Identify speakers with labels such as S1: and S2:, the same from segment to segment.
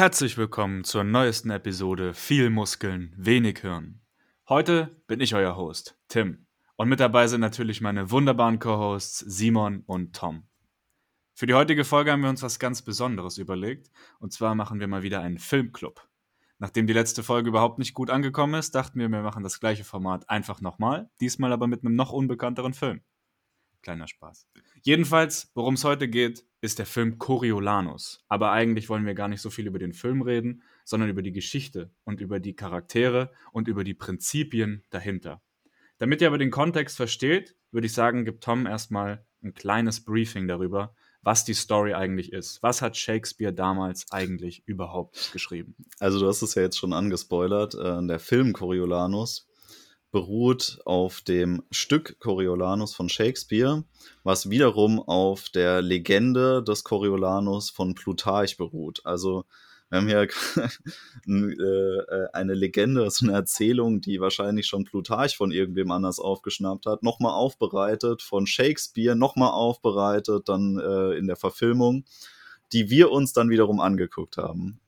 S1: Herzlich willkommen zur neuesten Episode Viel Muskeln, wenig Hirn. Heute bin ich euer Host, Tim. Und mit dabei sind natürlich meine wunderbaren Co-Hosts Simon und Tom. Für die heutige Folge haben wir uns was ganz Besonderes überlegt. Und zwar machen wir mal wieder einen Filmclub. Nachdem die letzte Folge überhaupt nicht gut angekommen ist, dachten wir, wir machen das gleiche Format einfach nochmal, diesmal aber mit einem noch unbekannteren Film. Kleiner Spaß. Jedenfalls, worum es heute geht, ist der Film Coriolanus. Aber eigentlich wollen wir gar nicht so viel über den Film reden, sondern über die Geschichte und über die Charaktere und über die Prinzipien dahinter. Damit ihr aber den Kontext versteht, würde ich sagen, gibt Tom erstmal ein kleines Briefing darüber, was die Story eigentlich ist. Was hat Shakespeare damals eigentlich überhaupt geschrieben?
S2: Also du hast es ja jetzt schon angespoilert. Äh, der Film Coriolanus beruht auf dem Stück Coriolanus von Shakespeare, was wiederum auf der Legende des Coriolanus von Plutarch beruht. Also wir haben hier äh, eine Legende, ist eine Erzählung, die wahrscheinlich schon Plutarch von irgendwem anders aufgeschnappt hat, nochmal aufbereitet, von Shakespeare nochmal aufbereitet, dann äh, in der Verfilmung, die wir uns dann wiederum angeguckt haben.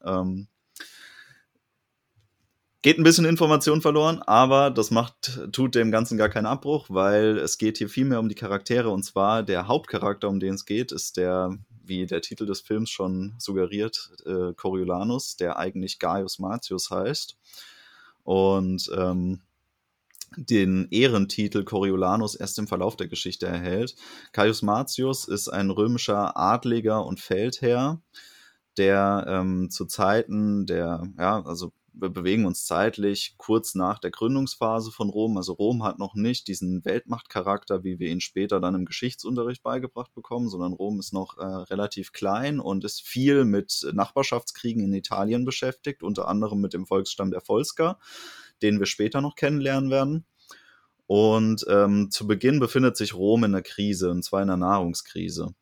S2: Geht ein bisschen Information verloren, aber das macht, tut dem Ganzen gar keinen Abbruch, weil es geht hier viel mehr um die Charaktere und zwar der Hauptcharakter, um den es geht, ist der wie der Titel des Films schon suggeriert, äh, Coriolanus, der eigentlich Gaius Martius heißt. Und ähm, den Ehrentitel Coriolanus erst im Verlauf der Geschichte erhält. Caius Martius ist ein römischer Adliger und Feldherr, der ähm, zu Zeiten der, ja, also wir bewegen uns zeitlich kurz nach der Gründungsphase von Rom. Also Rom hat noch nicht diesen Weltmachtcharakter, wie wir ihn später dann im Geschichtsunterricht beigebracht bekommen, sondern Rom ist noch äh, relativ klein und ist viel mit Nachbarschaftskriegen in Italien beschäftigt, unter anderem mit dem Volksstamm der Volsker, den wir später noch kennenlernen werden. Und ähm, zu Beginn befindet sich Rom in einer Krise, und zwar in einer Nahrungskrise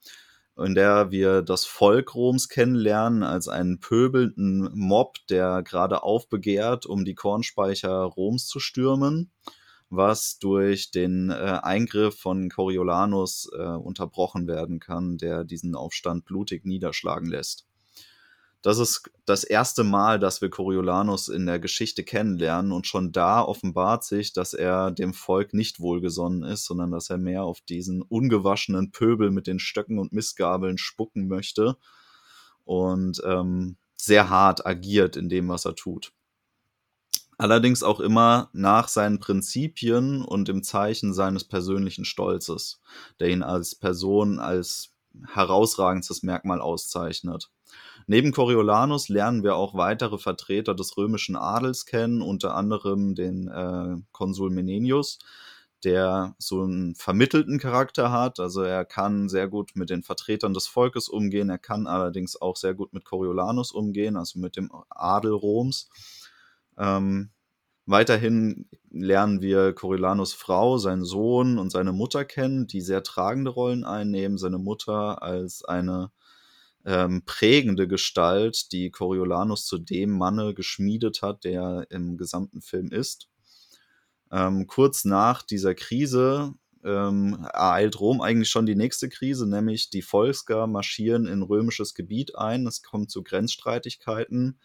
S2: in der wir das Volk Roms kennenlernen als einen pöbelnden Mob, der gerade aufbegehrt, um die Kornspeicher Roms zu stürmen, was durch den äh, Eingriff von Coriolanus äh, unterbrochen werden kann, der diesen Aufstand blutig niederschlagen lässt das ist das erste Mal, dass wir Coriolanus in der Geschichte kennenlernen und schon da offenbart sich, dass er dem Volk nicht wohlgesonnen ist, sondern dass er mehr auf diesen ungewaschenen Pöbel mit den Stöcken und Missgabeln spucken möchte und ähm, sehr hart agiert in dem, was er tut. Allerdings auch immer nach seinen Prinzipien und im Zeichen seines persönlichen Stolzes, der ihn als Person als herausragendstes Merkmal auszeichnet. Neben Coriolanus lernen wir auch weitere Vertreter des römischen Adels kennen, unter anderem den äh, Konsul Menenius, der so einen vermittelten Charakter hat. Also er kann sehr gut mit den Vertretern des Volkes umgehen, er kann allerdings auch sehr gut mit Coriolanus umgehen, also mit dem Adel Roms. Ähm, weiterhin lernen wir Coriolanus Frau, seinen Sohn und seine Mutter kennen, die sehr tragende Rollen einnehmen. Seine Mutter als eine ähm, prägende Gestalt, die Coriolanus zu dem Manne geschmiedet hat, der im gesamten Film ist. Ähm, kurz nach dieser Krise ähm, ereilt Rom eigentlich schon die nächste Krise, nämlich die Volsker marschieren in römisches Gebiet ein. Es kommt zu Grenzstreitigkeiten,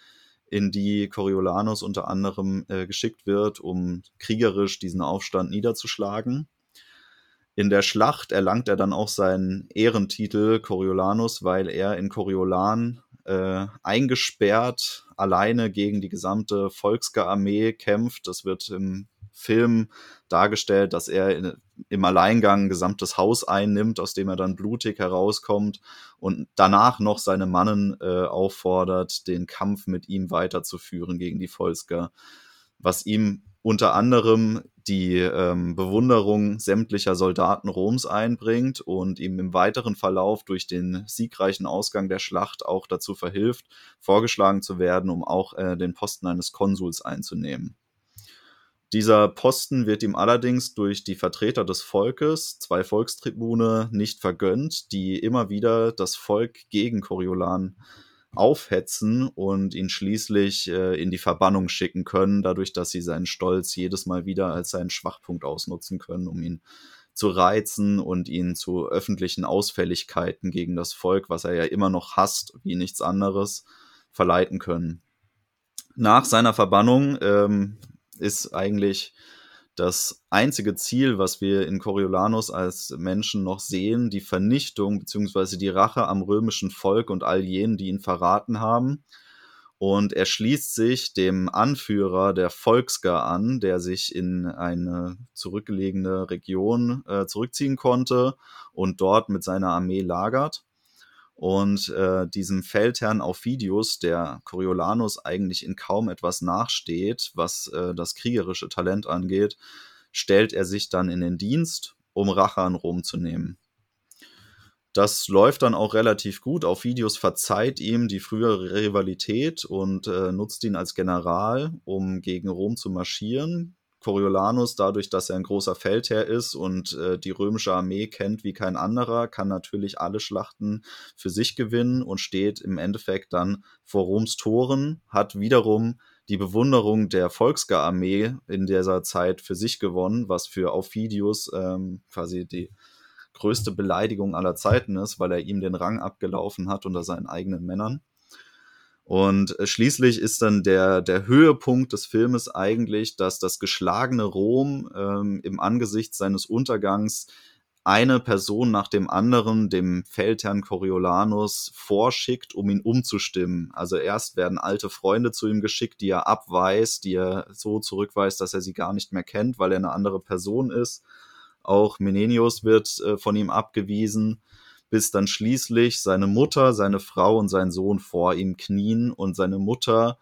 S2: in die Coriolanus unter anderem äh, geschickt wird, um kriegerisch diesen Aufstand niederzuschlagen. In der Schlacht erlangt er dann auch seinen Ehrentitel Coriolanus, weil er in Coriolan äh, eingesperrt alleine gegen die gesamte Volksarmee kämpft. Das wird im Film dargestellt, dass er in, im Alleingang ein gesamtes Haus einnimmt, aus dem er dann blutig herauskommt und danach noch seine Mannen äh, auffordert, den Kampf mit ihm weiterzuführen gegen die Volsker, was ihm unter anderem die ähm, Bewunderung sämtlicher Soldaten Roms einbringt und ihm im weiteren Verlauf durch den siegreichen Ausgang der Schlacht auch dazu verhilft, vorgeschlagen zu werden, um auch äh, den Posten eines Konsuls einzunehmen. Dieser Posten wird ihm allerdings durch die Vertreter des Volkes, zwei Volkstribune, nicht vergönnt, die immer wieder das Volk gegen Coriolan aufhetzen und ihn schließlich äh, in die Verbannung schicken können, dadurch, dass sie seinen Stolz jedes Mal wieder als seinen Schwachpunkt ausnutzen können, um ihn zu reizen und ihn zu öffentlichen Ausfälligkeiten gegen das Volk, was er ja immer noch hasst, wie nichts anderes, verleiten können. Nach seiner Verbannung ähm, ist eigentlich das einzige Ziel, was wir in Coriolanus als Menschen noch sehen, die Vernichtung bzw. die Rache am römischen Volk und all jenen, die ihn verraten haben. Und er schließt sich dem Anführer der Volksgar an, der sich in eine zurückgelegene Region äh, zurückziehen konnte und dort mit seiner Armee lagert. Und äh, diesem Feldherrn Aufidius, der Coriolanus eigentlich in kaum etwas nachsteht, was äh, das kriegerische Talent angeht, stellt er sich dann in den Dienst, um Rache an Rom zu nehmen. Das läuft dann auch relativ gut. Aufidius verzeiht ihm die frühere Rivalität und äh, nutzt ihn als General, um gegen Rom zu marschieren. Coriolanus, dadurch, dass er ein großer Feldherr ist und äh, die römische Armee kennt wie kein anderer, kann natürlich alle Schlachten für sich gewinnen und steht im Endeffekt dann vor Roms Toren, hat wiederum die Bewunderung der Volksgararmee in dieser Zeit für sich gewonnen, was für Aufidius ähm, quasi die größte Beleidigung aller Zeiten ist, weil er ihm den Rang abgelaufen hat unter seinen eigenen Männern. Und äh, schließlich ist dann der, der Höhepunkt des Filmes eigentlich, dass das geschlagene Rom ähm, im Angesicht seines Untergangs eine Person nach dem anderen dem Feldherrn Coriolanus vorschickt, um ihn umzustimmen. Also erst werden alte Freunde zu ihm geschickt, die er abweist, die er so zurückweist, dass er sie gar nicht mehr kennt, weil er eine andere Person ist. Auch Menenius wird äh, von ihm abgewiesen bis dann schließlich seine Mutter, seine Frau und sein Sohn vor ihm knien und seine Mutter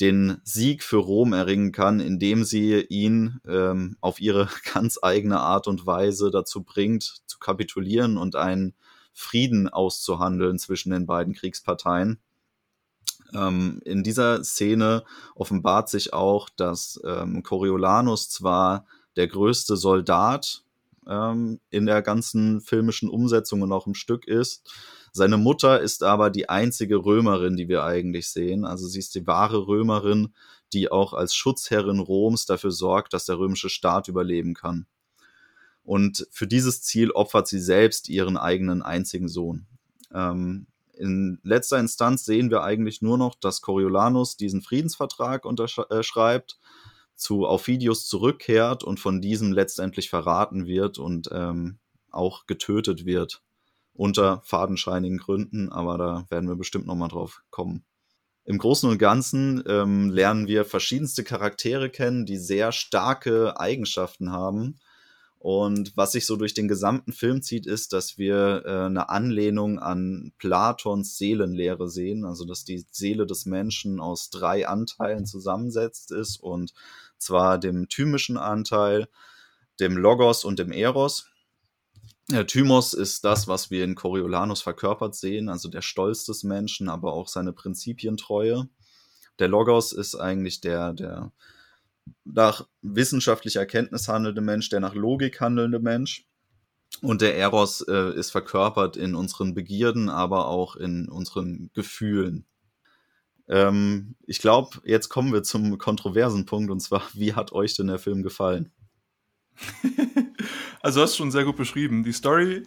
S2: den Sieg für Rom erringen kann, indem sie ihn ähm, auf ihre ganz eigene Art und Weise dazu bringt, zu kapitulieren und einen Frieden auszuhandeln zwischen den beiden Kriegsparteien. Ähm, in dieser Szene offenbart sich auch, dass ähm, Coriolanus zwar der größte Soldat ähm, in der ganzen filmischen Umsetzung und auch im Stück ist. Seine Mutter ist aber die einzige Römerin, die wir eigentlich sehen. Also sie ist die wahre Römerin, die auch als Schutzherrin Roms dafür sorgt, dass der römische Staat überleben kann. Und für dieses Ziel opfert sie selbst ihren eigenen einzigen Sohn. Ähm, in letzter Instanz sehen wir eigentlich nur noch, dass Coriolanus diesen Friedensvertrag unterschreibt, zu Aufidius zurückkehrt und von diesem letztendlich verraten wird und ähm, auch getötet wird. Unter fadenscheinigen Gründen, aber da werden wir bestimmt nochmal drauf kommen. Im Großen und Ganzen ähm, lernen wir verschiedenste Charaktere kennen, die sehr starke Eigenschaften haben. Und was sich so durch den gesamten Film zieht, ist, dass wir äh, eine Anlehnung an Platons Seelenlehre sehen, also dass die Seele des Menschen aus drei Anteilen zusammensetzt ist und zwar dem thymischen Anteil, dem Logos und dem Eros. Der Thymos ist das, was wir in Coriolanus verkörpert sehen, also der Stolz des Menschen, aber auch seine Prinzipientreue. Der Logos ist eigentlich der, der nach wissenschaftlicher Erkenntnis handelnde Mensch, der nach Logik handelnde Mensch. Und der Eros äh, ist verkörpert in unseren Begierden, aber auch in unseren Gefühlen. Ähm, ich glaube, jetzt kommen wir zum kontroversen Punkt und zwar, wie hat euch denn der Film gefallen?
S3: also, du hast schon sehr gut beschrieben. Die Story äh,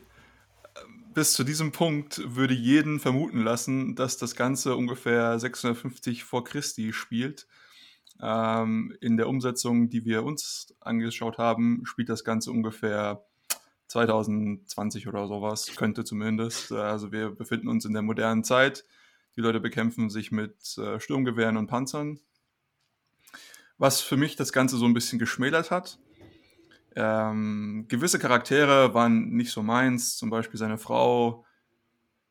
S3: bis zu diesem Punkt würde jeden vermuten lassen, dass das Ganze ungefähr 650 vor Christi spielt. Ähm, in der Umsetzung, die wir uns angeschaut haben, spielt das Ganze ungefähr 2020 oder sowas, könnte zumindest. Also wir befinden uns in der modernen Zeit. Die Leute bekämpfen sich mit äh, Sturmgewehren und Panzern. Was für mich das Ganze so ein bisschen geschmälert hat. Ähm, gewisse Charaktere waren nicht so meins, zum Beispiel seine Frau.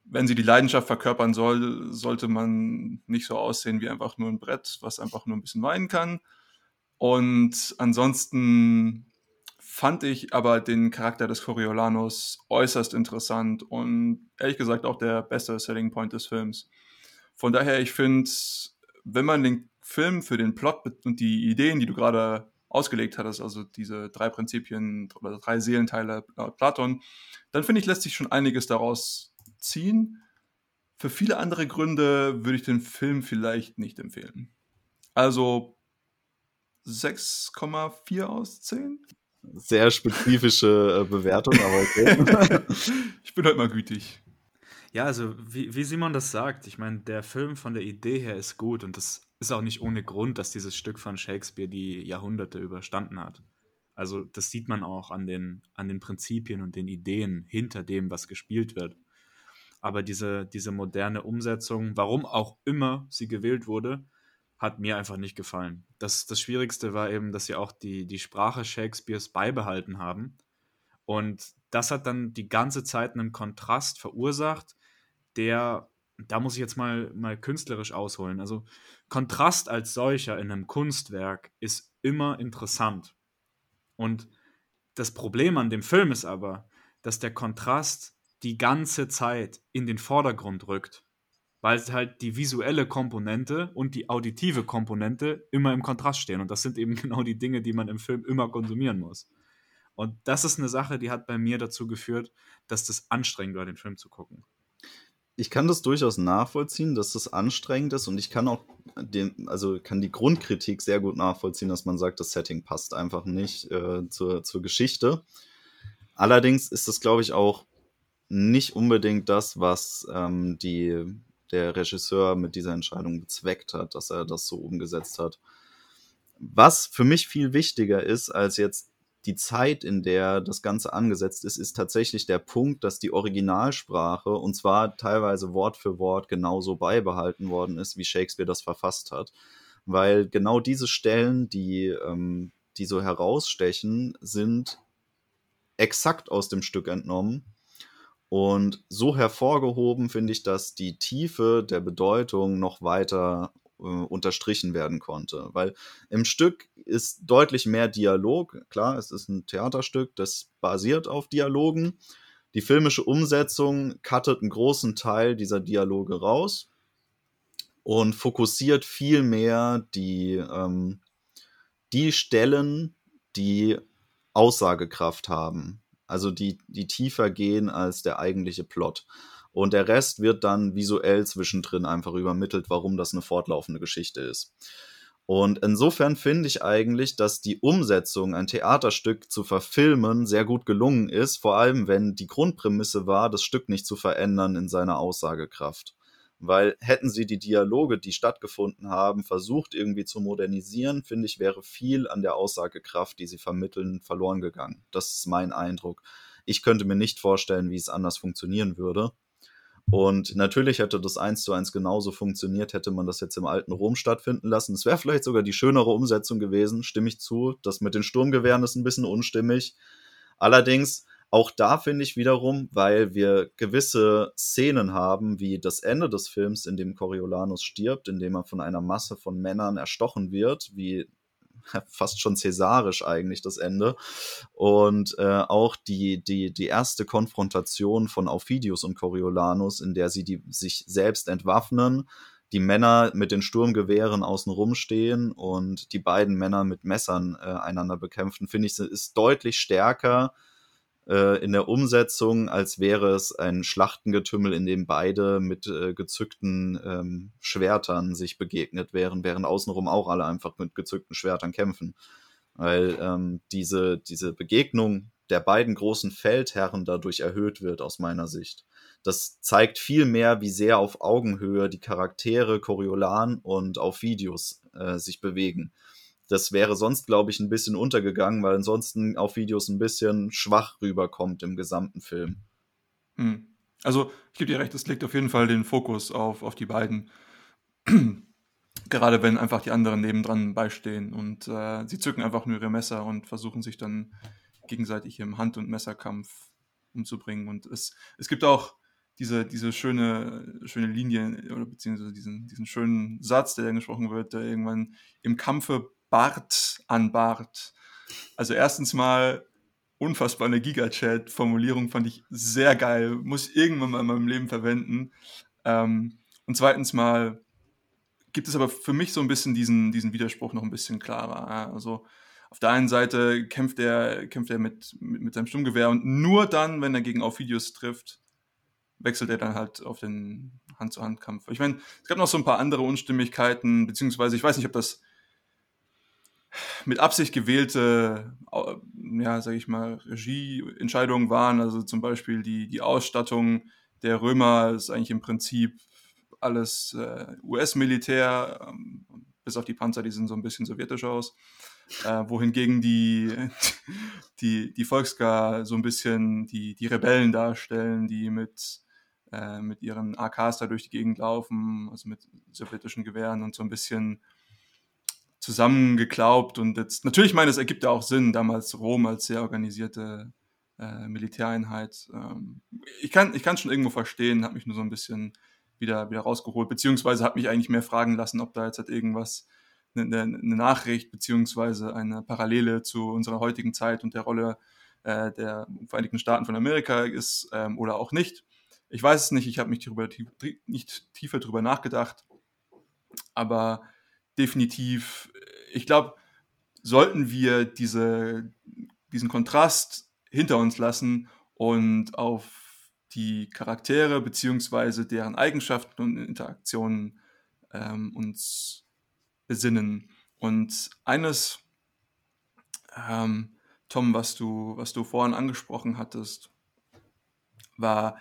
S3: Wenn sie die Leidenschaft verkörpern soll, sollte man nicht so aussehen wie einfach nur ein Brett, was einfach nur ein bisschen weinen kann. Und ansonsten fand ich aber den Charakter des Coriolanus äußerst interessant und ehrlich gesagt auch der beste Selling Point des Films. Von daher, ich finde, wenn man den Film für den Plot und die Ideen, die du gerade ausgelegt hattest, also diese drei Prinzipien oder drei Seelenteile Platon, dann finde ich, lässt sich schon einiges daraus ziehen. Für viele andere Gründe würde ich den Film vielleicht nicht empfehlen. Also 6,4 aus 10?
S2: Sehr spezifische äh, Bewertung, aber okay.
S3: ich bin heute mal gütig.
S1: Ja, also wie, wie Simon das sagt, ich meine, der Film von der Idee her ist gut und das ist auch nicht ohne Grund, dass dieses Stück von Shakespeare die Jahrhunderte überstanden hat. Also das sieht man auch an den, an den Prinzipien und den Ideen hinter dem, was gespielt wird. Aber diese, diese moderne Umsetzung, warum auch immer sie gewählt wurde, hat mir einfach nicht gefallen. Das, das Schwierigste war eben, dass sie auch die, die Sprache Shakespeares beibehalten haben. Und das hat dann die ganze Zeit einen Kontrast verursacht, der, da muss ich jetzt mal, mal künstlerisch ausholen. Also Kontrast als solcher in einem Kunstwerk ist immer interessant. Und das Problem an dem Film ist aber, dass der Kontrast die ganze Zeit in den Vordergrund rückt, weil halt die visuelle Komponente und die auditive Komponente immer im Kontrast stehen. Und das sind eben genau die Dinge, die man im Film immer konsumieren muss. Und das ist eine Sache, die hat bei mir dazu geführt, dass das anstrengend war, den Film zu gucken.
S2: Ich kann das durchaus nachvollziehen, dass das anstrengend ist und ich kann auch den, also kann die Grundkritik sehr gut nachvollziehen, dass man sagt, das Setting passt einfach nicht äh, zur, zur Geschichte. Allerdings ist das, glaube ich, auch nicht unbedingt das, was ähm, die, der Regisseur mit dieser Entscheidung bezweckt hat, dass er das so umgesetzt hat. Was für mich viel wichtiger ist, als jetzt die Zeit, in der das Ganze angesetzt ist, ist tatsächlich der Punkt, dass die Originalsprache, und zwar teilweise Wort für Wort, genauso beibehalten worden ist, wie Shakespeare das verfasst hat. Weil genau diese Stellen, die, ähm, die so herausstechen, sind exakt aus dem Stück entnommen. Und so hervorgehoben finde ich, dass die Tiefe der Bedeutung noch weiter äh, unterstrichen werden konnte. Weil im Stück ist deutlich mehr Dialog. Klar, es ist ein Theaterstück, das basiert auf Dialogen. Die filmische Umsetzung cuttet einen großen Teil dieser Dialoge raus und fokussiert viel mehr die, ähm, die Stellen, die Aussagekraft haben. Also die, die tiefer gehen als der eigentliche Plot. Und der Rest wird dann visuell zwischendrin einfach übermittelt, warum das eine fortlaufende Geschichte ist. Und insofern finde ich eigentlich, dass die Umsetzung, ein Theaterstück zu verfilmen, sehr gut gelungen ist, vor allem wenn die Grundprämisse war, das Stück nicht zu verändern in seiner Aussagekraft. Weil hätten sie die Dialoge, die stattgefunden haben, versucht irgendwie zu modernisieren, finde ich, wäre viel an der Aussagekraft, die sie vermitteln, verloren gegangen. Das ist mein Eindruck. Ich könnte mir nicht vorstellen, wie es anders funktionieren würde. Und natürlich hätte das eins zu eins genauso funktioniert, hätte man das jetzt im alten Rom stattfinden lassen. Es wäre vielleicht sogar die schönere Umsetzung gewesen, stimme ich zu. Das mit den Sturmgewehren ist ein bisschen unstimmig. Allerdings, auch da finde ich wiederum, weil wir gewisse Szenen haben, wie das Ende des Films, in dem Coriolanus stirbt, in dem er von einer Masse von Männern erstochen wird, wie fast schon cäsarisch eigentlich das Ende. Und äh, auch die, die, die erste Konfrontation von Aufidius und Coriolanus, in der sie die, sich selbst entwaffnen, die Männer mit den Sturmgewehren außen rumstehen und die beiden Männer mit Messern äh, einander bekämpfen, finde ich, ist deutlich stärker äh, in der Umsetzung, als wäre es ein Schlachtengetümmel, in dem beide mit äh, gezückten ähm, Schwertern sich begegnet wären, während außenrum auch alle einfach mit gezückten Schwertern kämpfen. Weil ähm, diese, diese Begegnung der beiden großen Feldherren dadurch erhöht wird, aus meiner Sicht. Das zeigt viel mehr, wie sehr auf Augenhöhe die Charaktere Coriolan und auf Videos äh, sich bewegen. Das wäre sonst, glaube ich, ein bisschen untergegangen, weil ansonsten auf Videos ein bisschen schwach rüberkommt im gesamten Film.
S3: Hm. Also, ich gebe dir recht, es legt auf jeden Fall den Fokus auf, auf die beiden. Gerade wenn einfach die anderen nebendran beistehen und äh, sie zücken einfach nur ihre Messer und versuchen sich dann gegenseitig im Hand- und Messerkampf umzubringen. Und es, es gibt auch diese, diese schöne, schöne Linie oder beziehungsweise diesen, diesen schönen Satz, der dann gesprochen wird, der irgendwann im Kampfe Bart an Bart. Also erstens mal unfassbar eine Gigachat-Formulierung fand ich sehr geil. Muss ich irgendwann mal in meinem Leben verwenden. Ähm, und zweitens mal gibt es aber für mich so ein bisschen diesen, diesen Widerspruch noch ein bisschen klarer. Also auf der einen Seite kämpft er, kämpft er mit, mit, mit seinem Sturmgewehr und nur dann, wenn er gegen auf Videos trifft, wechselt er dann halt auf den Hand-zu-Hand-Kampf. Ich meine, es gab noch so ein paar andere Unstimmigkeiten, beziehungsweise ich weiß nicht, ob das mit Absicht gewählte, ja, sage ich mal, Regieentscheidungen waren. Also zum Beispiel die, die Ausstattung der Römer ist eigentlich im Prinzip alles äh, US-Militär, ähm, bis auf die Panzer, die sehen so ein bisschen sowjetisch aus. Äh, wohingegen die, die, die Volksgar so ein bisschen die, die Rebellen darstellen, die mit, äh, mit ihren AKs da durch die Gegend laufen, also mit sowjetischen Gewehren und so ein bisschen zusammengeklaubt. Und jetzt, natürlich meine, es ergibt ja auch Sinn, damals Rom als sehr organisierte äh, Militäreinheit. Ähm, ich kann es schon irgendwo verstehen, habe mich nur so ein bisschen wieder, wieder rausgeholt, beziehungsweise hat mich eigentlich mehr fragen lassen, ob da jetzt halt irgendwas, eine, eine Nachricht, beziehungsweise eine Parallele zu unserer heutigen Zeit und der Rolle äh, der Vereinigten Staaten von Amerika ist ähm, oder auch nicht. Ich weiß es nicht, ich habe mich darüber nicht tiefer darüber nachgedacht, aber definitiv, ich glaube, sollten wir diese, diesen Kontrast hinter uns lassen und auf die Charaktere beziehungsweise deren Eigenschaften und Interaktionen ähm, uns besinnen. Und eines, ähm, Tom, was du, was du vorhin angesprochen hattest, war,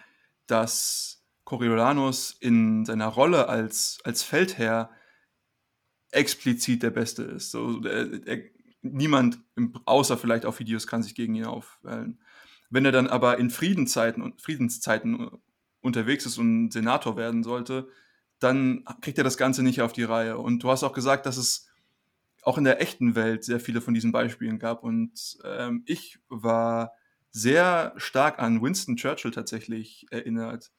S3: dass Coriolanus in seiner Rolle als, als Feldherr explizit der Beste ist. So, er, er, niemand, außer vielleicht auf Videos, kann sich gegen ihn aufwählen. Wenn er dann aber in Friedenszeiten, Friedenszeiten unterwegs ist und Senator werden sollte, dann kriegt er das Ganze nicht auf die Reihe. Und du hast auch gesagt, dass es auch in der echten Welt sehr viele von diesen Beispielen gab. Und ähm, ich war sehr stark an Winston Churchill tatsächlich erinnert.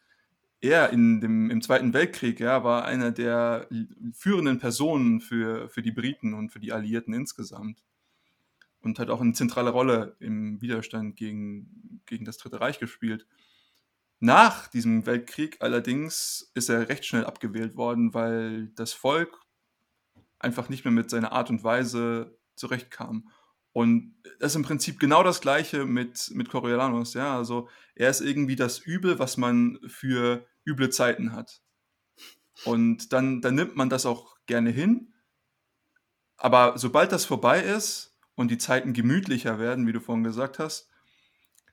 S3: Er in dem, im Zweiten Weltkrieg ja, war einer der führenden Personen für, für die Briten und für die Alliierten insgesamt und hat auch eine zentrale Rolle im Widerstand gegen, gegen das Dritte Reich gespielt. Nach diesem Weltkrieg allerdings ist er recht schnell abgewählt worden, weil das Volk einfach nicht mehr mit seiner Art und Weise zurechtkam. Und das ist im Prinzip genau das Gleiche mit, mit Coriolanus. Ja? Also er ist irgendwie das Übel, was man für üble Zeiten hat. Und dann, dann nimmt man das auch gerne hin. Aber sobald das vorbei ist, und die Zeiten gemütlicher werden, wie du vorhin gesagt hast,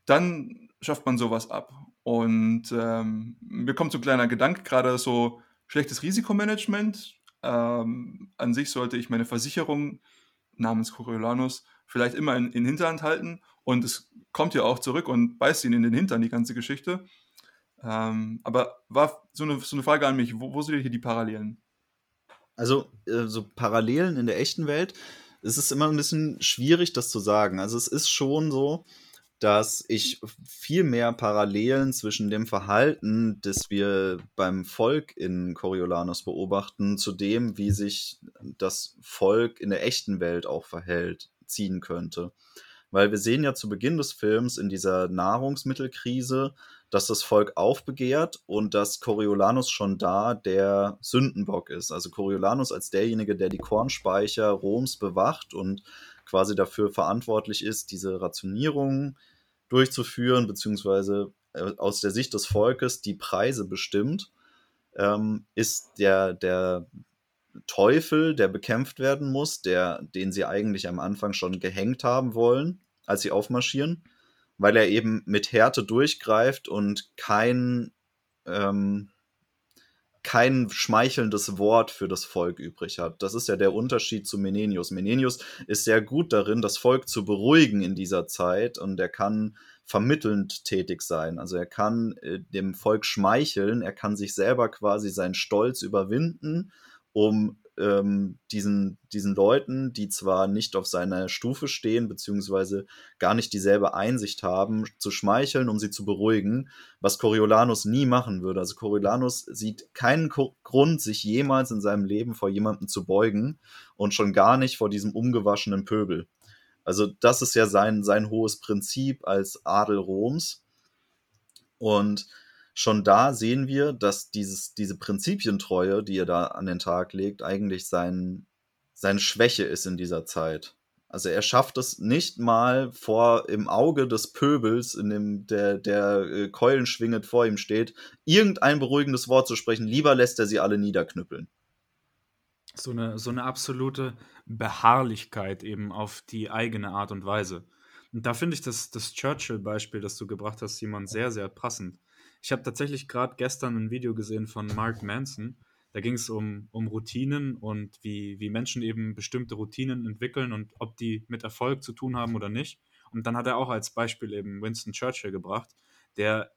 S3: dann schafft man sowas ab. Und ähm, mir kommt so ein kleiner Gedanke, gerade so schlechtes Risikomanagement. Ähm, an sich sollte ich meine Versicherung namens Coriolanus vielleicht immer in, in Hinterhand halten und es kommt ja auch zurück und beißt ihn in den Hintern, die ganze Geschichte. Ähm, aber war so eine, so eine Frage an mich, wo, wo sind hier die Parallelen?
S2: Also, äh, so Parallelen in der echten Welt es ist immer ein bisschen schwierig, das zu sagen. Also es ist schon so, dass ich viel mehr Parallelen zwischen dem Verhalten, das wir beim Volk in Coriolanus beobachten, zu dem, wie sich das Volk in der echten Welt auch verhält, ziehen könnte. Weil wir sehen ja zu Beginn des Films in dieser Nahrungsmittelkrise, dass das Volk aufbegehrt und dass Coriolanus schon da der Sündenbock ist. Also Coriolanus als derjenige, der die Kornspeicher Roms bewacht und quasi dafür verantwortlich ist, diese Rationierung durchzuführen, beziehungsweise äh, aus der Sicht des Volkes die Preise bestimmt, ähm, ist der, der Teufel, der bekämpft werden muss, der, den sie eigentlich am Anfang schon gehängt haben wollen, als sie aufmarschieren weil er eben mit Härte durchgreift und kein, ähm, kein schmeichelndes Wort für das Volk übrig hat. Das ist ja der Unterschied zu Menenius. Menenius ist sehr gut darin, das Volk zu beruhigen in dieser Zeit und er kann vermittelnd tätig sein. Also er kann äh, dem Volk schmeicheln, er kann sich selber quasi seinen Stolz überwinden, um ähm, diesen, diesen Leuten, die zwar nicht auf seiner Stufe stehen, beziehungsweise gar nicht dieselbe Einsicht haben, zu schmeicheln, um sie zu beruhigen, was Coriolanus nie machen würde. Also Coriolanus sieht keinen Ko Grund, sich jemals in seinem Leben vor jemandem zu beugen und schon gar nicht vor diesem umgewaschenen Pöbel. Also das ist ja sein, sein hohes Prinzip als Adel Roms. Und schon da sehen wir, dass dieses, diese Prinzipientreue, die er da an den Tag legt, eigentlich sein, seine Schwäche ist in dieser Zeit. Also er schafft es nicht mal vor im Auge des Pöbels, in dem der, der äh, Keulen schwingend vor ihm steht, irgendein beruhigendes Wort zu sprechen. Lieber lässt er sie alle niederknüppeln.
S1: So eine, so eine absolute Beharrlichkeit eben auf die eigene Art und Weise. Und da finde ich das, das Churchill-Beispiel, das du gebracht hast, Simon, sehr, sehr passend Ich habe tatsächlich gerade gestern ein Video gesehen von Mark Manson. Da ging es um, um Routinen und wie, wie Menschen eben bestimmte Routinen entwickeln und ob die mit Erfolg zu tun haben oder nicht. Und dann hat er auch als Beispiel eben Winston Churchill gebracht, der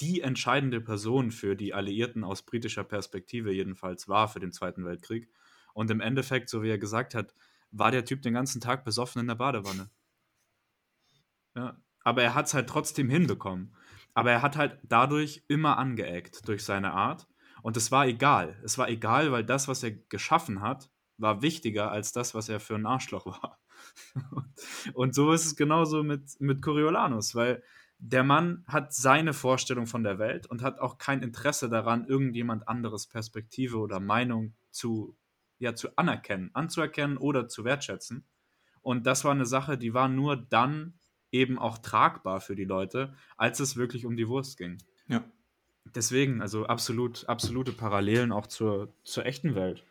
S1: die entscheidende Person für die Alliierten aus britischer Perspektive jedenfalls war für den Zweiten Weltkrieg. Und im Endeffekt, so wie er gesagt hat, war der Typ den ganzen Tag besoffen in der Badewanne. Ja, aber er hat es halt trotzdem hinbekommen. Aber er hat halt dadurch immer angeeckt durch seine Art. Und es war egal. Es war egal, weil das, was er geschaffen hat, war wichtiger als das, was er für ein Arschloch war. und so ist es genauso mit, mit Coriolanus, weil der Mann hat seine Vorstellung von der Welt und hat auch kein Interesse daran, irgendjemand anderes Perspektive oder Meinung zu, ja, zu anerkennen, anzuerkennen oder zu wertschätzen. Und das war eine Sache, die war nur dann eben auch tragbar für die Leute, als es wirklich um die Wurst ging.
S3: Ja.
S1: Deswegen, also absolut, absolute Parallelen auch zur, zur echten Welt.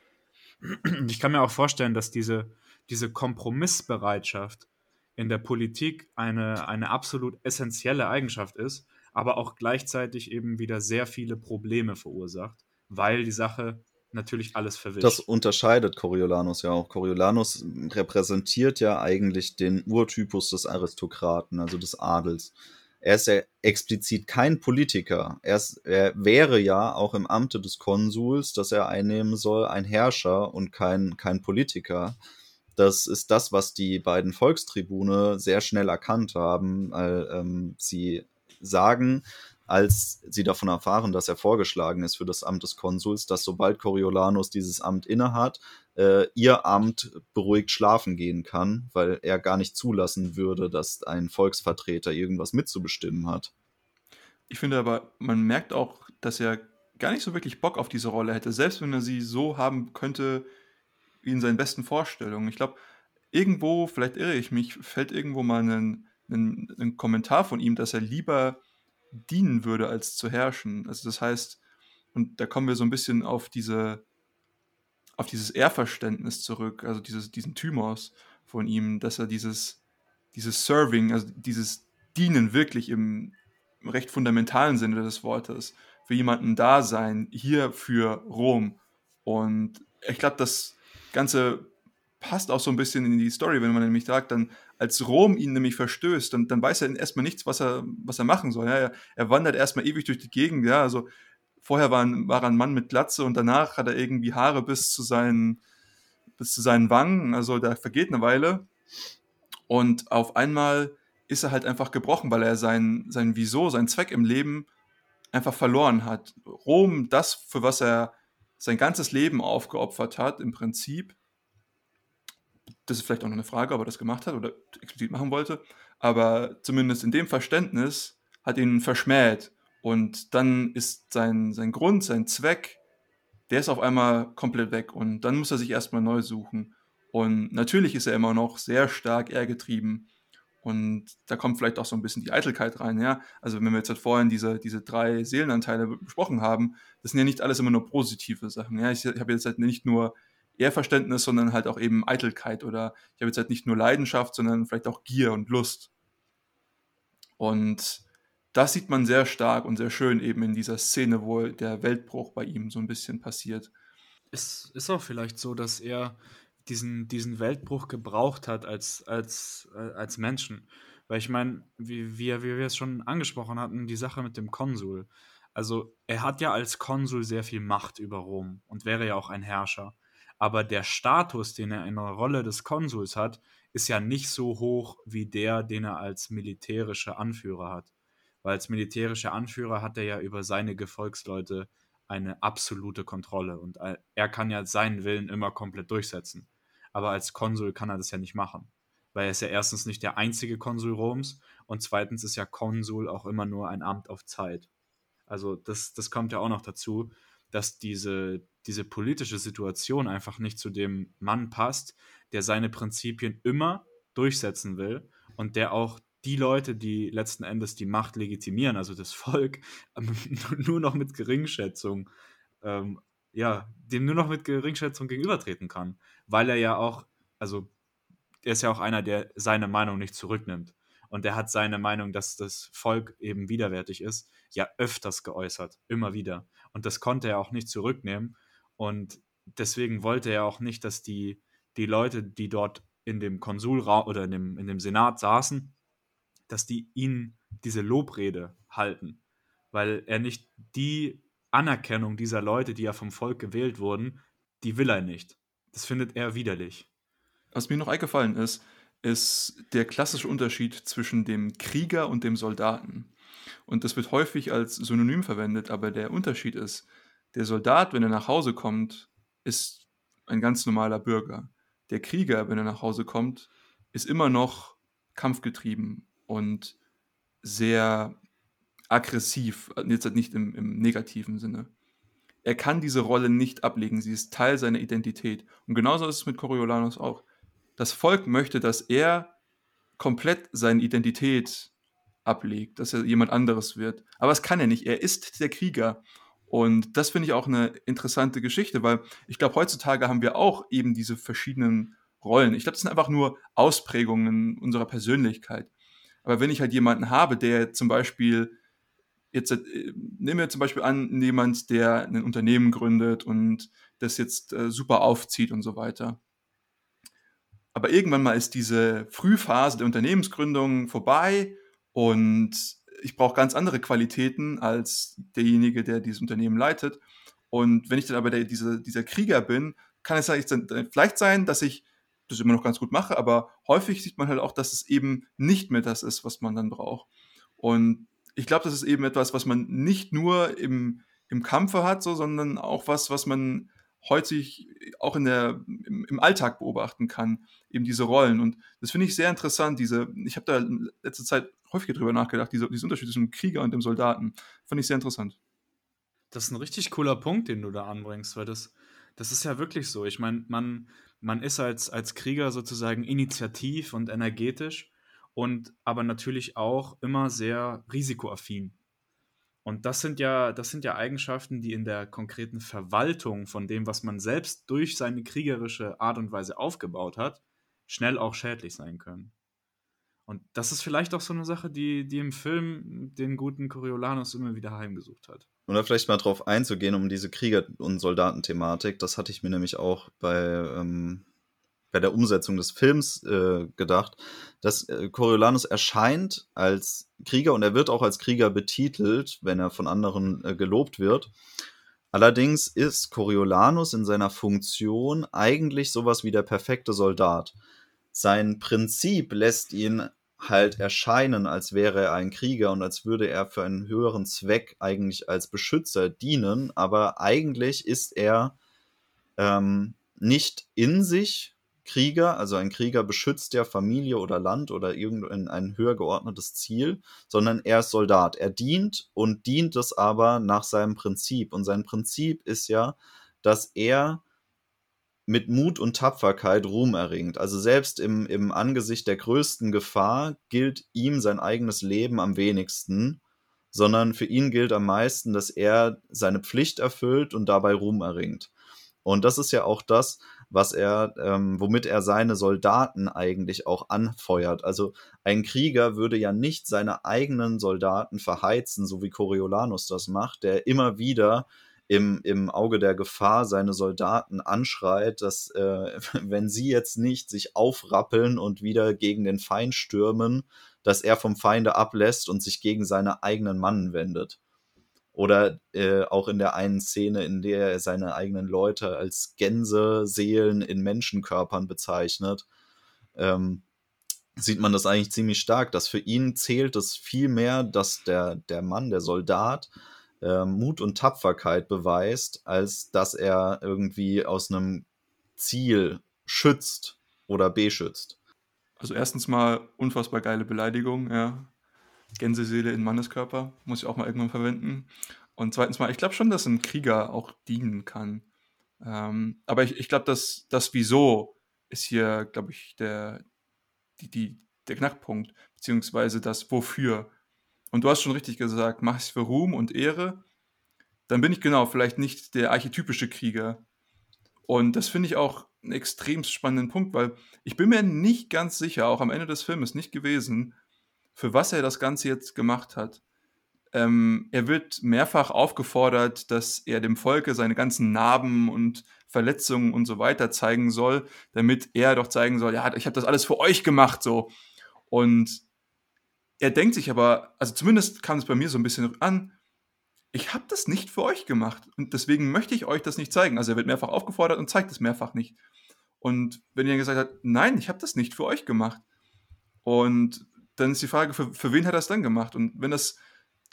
S1: Ich kann mir auch vorstellen, dass diese, diese Kompromissbereitschaft in der Politik eine, eine absolut essentielle Eigenschaft ist, aber auch gleichzeitig eben wieder sehr viele Probleme verursacht, weil die Sache natürlich alles verwischt.
S2: Das unterscheidet Coriolanus ja auch. Coriolanus repräsentiert ja eigentlich den Urtypus des Aristokraten, also des Adels. Er ist ja explizit kein Politiker. Er, ist, er wäre ja auch im Amte des Konsuls, das er einnehmen soll, ein Herrscher und kein, kein Politiker. Das ist das, was die beiden Volkstribune sehr schnell erkannt haben. Weil, ähm, sie sagen, als sie davon erfahren, dass er vorgeschlagen ist für das Amt des Konsuls, dass sobald Coriolanus dieses Amt innehat, äh, ihr Amt beruhigt schlafen gehen kann, weil er gar nicht zulassen würde, dass ein Volksvertreter irgendwas mitzubestimmen hat.
S3: Ich finde aber, man merkt auch, dass er gar nicht so wirklich Bock auf diese Rolle hätte, selbst wenn er sie so haben könnte, wie in seinen besten Vorstellungen. Ich glaube, irgendwo, vielleicht irre ich mich, fällt irgendwo mal ein, ein, ein, Kommentar von ihm, dass er lieber dienen würde, als zu herrschen. Also das heißt, und da kommen wir so ein bisschen auf diese, auf dieses Ehrverständnis zurück, also dieses, diesen Thymos von ihm, dass er dieses, dieses Serving, also dieses Dienen wirklich im recht fundamentalen Sinne des Wortes, für jemanden da sein, hier für Rom. Und ich glaube, das Ganze passt auch so ein bisschen in die Story, wenn man nämlich sagt, dann als Rom ihn nämlich verstößt, dann, dann weiß er erstmal nichts, was er, was er machen soll. Ja, er, er wandert erstmal ewig durch die Gegend, ja, also vorher war, war er ein Mann mit Glatze und danach hat er irgendwie Haare bis zu seinen, bis zu seinen Wangen, also da vergeht eine Weile. Und auf einmal ist er halt einfach gebrochen, weil er sein, sein Wieso, sein Zweck im Leben einfach verloren hat. Rom, das, für was er sein ganzes Leben aufgeopfert hat, im Prinzip. Das ist vielleicht auch noch eine Frage, ob er das gemacht hat oder explizit machen wollte. Aber zumindest in dem Verständnis hat ihn verschmäht. Und dann ist sein, sein Grund, sein Zweck, der ist auf einmal komplett weg. Und dann muss er sich erstmal neu suchen. Und natürlich ist er immer noch sehr stark ehrgetrieben. Und da kommt vielleicht auch so ein bisschen die Eitelkeit rein, ja. Also wenn wir jetzt halt vorhin diese, diese drei Seelenanteile besprochen haben, das sind ja nicht alles immer nur positive Sachen. Ja, ich, habe jetzt halt nicht nur Ehrverständnis, sondern halt auch eben Eitelkeit oder ich habe jetzt halt nicht nur Leidenschaft, sondern vielleicht auch Gier und Lust. Und das sieht man sehr stark und sehr schön eben in dieser Szene, wo der Weltbruch bei ihm so ein bisschen passiert.
S1: Es ist auch vielleicht so, dass er diesen, diesen Weltbruch gebraucht hat als, als, äh, als Menschen. Weil ich meine, wie, wie, wie wir es schon angesprochen hatten, die Sache mit dem Konsul. Also er hat ja als Konsul sehr viel Macht über Rom und wäre ja auch ein Herrscher. Aber der Status, den er in der Rolle des Konsuls hat, ist ja nicht so hoch wie der, den er als militärischer Anführer hat. Weil als militärischer Anführer hat er ja über seine Gefolgsleute eine absolute Kontrolle und er kann ja seinen Willen immer komplett durchsetzen aber als Konsul kann er das ja nicht machen. Weil er ist ja erstens nicht der einzige Konsul Roms und zweitens ist ja Konsul auch immer nur ein Amt auf Zeit. Also das, das kommt ja auch noch dazu, dass diese, diese politische Situation einfach nicht zu dem Mann passt, der seine Prinzipien immer durchsetzen will und der auch die Leute, die letzten Endes die Macht legitimieren, also das Volk, nur noch mit Geringschätzung ähm, ja, dem nur noch mit Geringschätzung gegenübertreten kann. Weil er ja auch, also er ist ja auch einer, der seine Meinung nicht zurücknimmt. Und er hat seine Meinung, dass das Volk eben widerwärtig ist, ja öfters geäußert, immer wieder. Und das konnte er auch nicht zurücknehmen. Und deswegen wollte er auch nicht, dass die, die Leute, die dort in dem Konsulraum oder in dem, in dem Senat saßen, dass die ihn diese Lobrede halten, weil er nicht die Anerkennung dieser Leute, die ja vom Volk gewählt wurden, die will er nicht. Das findet er widerlich.
S3: Was mir noch eingefallen ist, ist der klassische Unterschied zwischen dem Krieger und dem Soldaten. Und das wird häufig als Synonym verwendet, aber der Unterschied ist, der Soldat, wenn er nach Hause kommt, ist ein ganz normaler Bürger. Der Krieger, wenn er nach Hause kommt, ist immer noch kampfgetrieben und sehr aggressiv, jetzt nicht im, im negativen Sinne. Er kann diese Rolle nicht ablegen, sie ist Teil seiner Identität. Und genauso ist es mit Coriolanus auch. Das Volk möchte, dass er komplett seine Identität ablegt, dass er jemand anderes wird. Aber das kann er nicht. Er ist der Krieger. Und das finde ich auch eine interessante Geschichte, weil ich glaube, heutzutage haben wir auch eben diese verschiedenen Rollen. Ich glaube, das sind einfach nur Ausprägungen unserer Persönlichkeit. Aber wenn ich halt jemanden habe, der zum Beispiel, jetzt äh, nehmen wir zum Beispiel an, jemand, der ein Unternehmen gründet und das jetzt äh, super aufzieht und so weiter. Aber irgendwann mal ist diese Frühphase der Unternehmensgründung vorbei und ich brauche ganz andere Qualitäten als derjenige, der dieses Unternehmen leitet. Und wenn ich dann aber der, dieser, dieser Krieger bin, kann es vielleicht sein, dass ich das immer noch ganz gut mache, aber häufig sieht man halt auch, dass es eben nicht mehr das ist, was man dann braucht. Und ich glaube, das ist eben etwas, was man nicht nur im, im Kampfe hat, so, sondern auch was, was man häufig auch in der, im, im, Alltag beobachten kann, eben diese Rollen. Und das finde ich sehr interessant, diese, ich habe da in letzter Zeit häufiger drüber nachgedacht, diese, diese Unterschied zwischen dem Krieger und dem Soldaten. Fand ich sehr interessant.
S1: Das ist ein richtig cooler Punkt, den du da anbringst, weil das, das ist ja wirklich so. Ich meine, man, man ist als, als Krieger sozusagen initiativ und energetisch und aber natürlich auch immer sehr risikoaffin. Und das sind ja, das sind ja Eigenschaften, die in der konkreten Verwaltung von dem, was man selbst durch seine kriegerische Art und Weise aufgebaut hat, schnell auch schädlich sein können. Und das ist vielleicht auch so eine Sache, die, die im Film den guten Coriolanus immer wieder heimgesucht hat.
S2: Oder vielleicht mal drauf einzugehen, um diese Krieger- und Soldatenthematik. Das hatte ich mir nämlich auch bei, ähm, bei der Umsetzung des Films äh, gedacht, dass äh, Coriolanus erscheint als Krieger und er wird auch als Krieger betitelt, wenn er von anderen äh, gelobt wird. Allerdings ist Coriolanus in seiner Funktion eigentlich sowas wie der perfekte Soldat. Sein Prinzip lässt ihn halt erscheinen, als wäre er ein Krieger und als würde er für einen höheren Zweck eigentlich als Beschützer dienen, aber eigentlich ist er ähm, nicht in sich Krieger, also ein Krieger beschützt ja Familie oder Land oder irgendein ein höher geordnetes Ziel, sondern er ist Soldat. Er dient und dient es aber nach seinem Prinzip. Und sein Prinzip ist ja, dass er mit Mut und Tapferkeit Ruhm erringt. Also selbst im, im Angesicht der größten Gefahr gilt ihm sein eigenes Leben am wenigsten, sondern für ihn gilt am meisten, dass er seine Pflicht erfüllt und dabei Ruhm erringt. Und das ist ja auch das, was er, ähm, womit er seine Soldaten eigentlich auch anfeuert. Also ein Krieger würde ja nicht seine eigenen Soldaten verheizen, so wie Coriolanus das macht, der immer wieder im, im Auge der Gefahr seine Soldaten anschreit, dass äh, wenn sie jetzt nicht sich aufrappeln und wieder gegen den Feind stürmen, dass er vom Feinde ablässt und sich gegen seine eigenen Mannen wendet. Oder äh, auch in der einen Szene, in der er seine eigenen Leute als Gänseseelen in Menschenkörpern bezeichnet, ähm, sieht man das eigentlich ziemlich stark, dass für ihn zählt es viel mehr, dass der, der Mann, der Soldat, äh, Mut und Tapferkeit beweist, als dass er irgendwie aus einem Ziel schützt oder beschützt.
S3: Also erstens mal unfassbar geile Beleidigung, ja. Gänseseele in Manneskörper, muss ich auch mal irgendwann verwenden. Und zweitens mal, ich glaube schon, dass ein Krieger auch dienen kann. Ähm, aber ich, ich glaube, dass das Wieso ist hier, glaube ich, der, die, die, der Knackpunkt, beziehungsweise das Wofür. Und du hast schon richtig gesagt, mach es für Ruhm und Ehre, dann bin ich genau vielleicht nicht der archetypische Krieger. Und das finde ich auch einen extrem spannenden Punkt, weil ich bin mir nicht ganz sicher, auch am Ende des Filmes nicht gewesen, für was er das Ganze jetzt gemacht hat. Ähm, er wird mehrfach aufgefordert, dass er dem Volke seine ganzen Narben und Verletzungen und so weiter zeigen soll, damit er doch zeigen soll, ja, ich habe das alles für euch gemacht, so. Und er denkt sich aber, also zumindest kam es bei mir so ein bisschen an, ich habe das nicht für euch gemacht und deswegen möchte ich euch das nicht zeigen. Also er wird mehrfach aufgefordert und zeigt es mehrfach nicht. Und wenn er gesagt hat, nein, ich habe das nicht für euch gemacht. Und dann ist die Frage, für, für wen hat er das dann gemacht? Und wenn das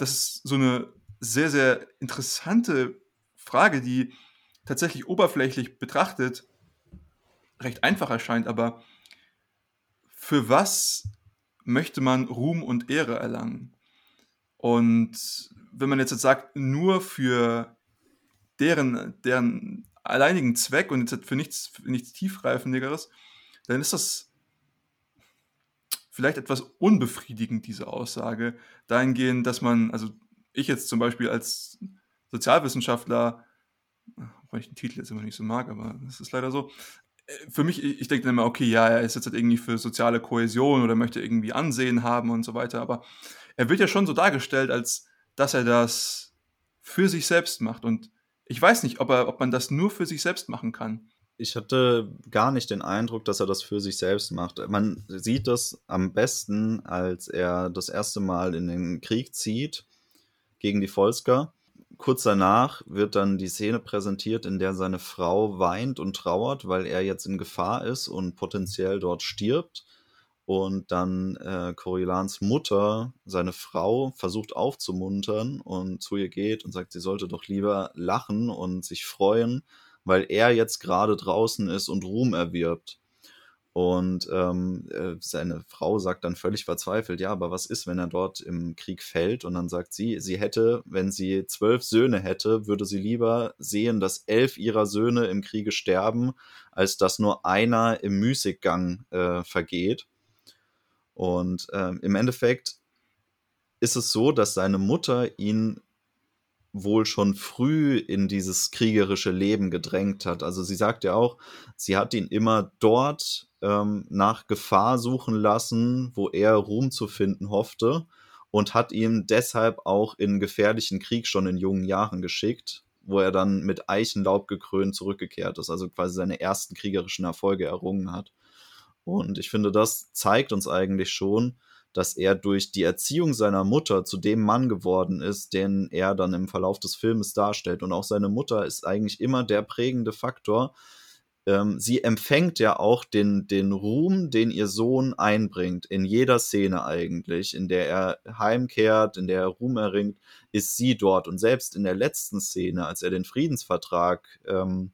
S3: das ist so eine sehr, sehr interessante Frage, die tatsächlich oberflächlich betrachtet recht einfach erscheint, aber für was möchte man Ruhm und Ehre erlangen? Und wenn man jetzt, sagt, nur für deren, deren alleinigen Zweck und jetzt für nichts, für nichts tiefreifendigeres, dann ist das vielleicht etwas unbefriedigend, diese Aussage, dahingehend, dass man, also ich jetzt zum Beispiel als Sozialwissenschaftler, weil ich den Titel jetzt immer nicht so mag, aber das ist leider so, äh, für mich, ich denke dann immer, okay, ja, er ist jetzt halt irgendwie für soziale Kohäsion oder möchte irgendwie Ansehen haben und so weiter, aber er wird ja schon so dargestellt, als dass er das für sich selbst macht. Und ich weiß nicht, ob, er, ob man das nur für sich selbst machen kann
S2: ich hatte gar nicht den Eindruck, dass er das für sich selbst macht. Man sieht das am besten, als er das erste Mal in den Krieg zieht gegen die Volsker. Kurz danach wird dann die Szene präsentiert, in der seine Frau weint und trauert, weil er jetzt in Gefahr ist und potenziell dort stirbt. Und dann äh, Coriolans Mutter, seine Frau, versucht aufzumuntern und zu ihr geht und sagt, sie sollte doch lieber lachen und sich freuen, weil er jetzt gerade draußen ist und Ruhm erwirbt. Und ähm, äh, seine Frau sagt dann völlig verzweifelt, ja, aber was ist, wenn er dort im Krieg fällt? Und dann sagt sie, sie hätte, wenn sie zwölf Söhne hätte, würde sie lieber sehen, dass elf ihrer Söhne im Kriege sterben, als dass nur einer im Müßiggang äh, vergeht. Und äh, im Endeffekt ist es so, dass seine Mutter ihn wohl schon früh in dieses kriegerische Leben gedrängt hat. Also sie sagt ja auch, sie hat ihn immer dort ähm, nach Gefahr suchen lassen, wo er Ruhm zu finden hoffte und hat ihn deshalb auch in gefährlichen Krieg schon in jungen Jahren geschickt, wo er dann mit Eichenlaub gekrönt zurückgekehrt ist, also quasi seine ersten kriegerischen Erfolge errungen hat. Und ich finde, das zeigt uns eigentlich schon, dass er durch die Erziehung seiner Mutter zu dem Mann geworden ist, den er dann im Verlauf des Filmes darstellt. Und auch seine Mutter ist eigentlich immer der prägende Faktor. Ähm, sie empfängt ja auch den, den Ruhm, den ihr Sohn einbringt, in jeder Szene eigentlich, in der er heimkehrt, in der er Ruhm erringt, ist sie dort. Und selbst in der letzten Szene, als er den Friedensvertrag ähm,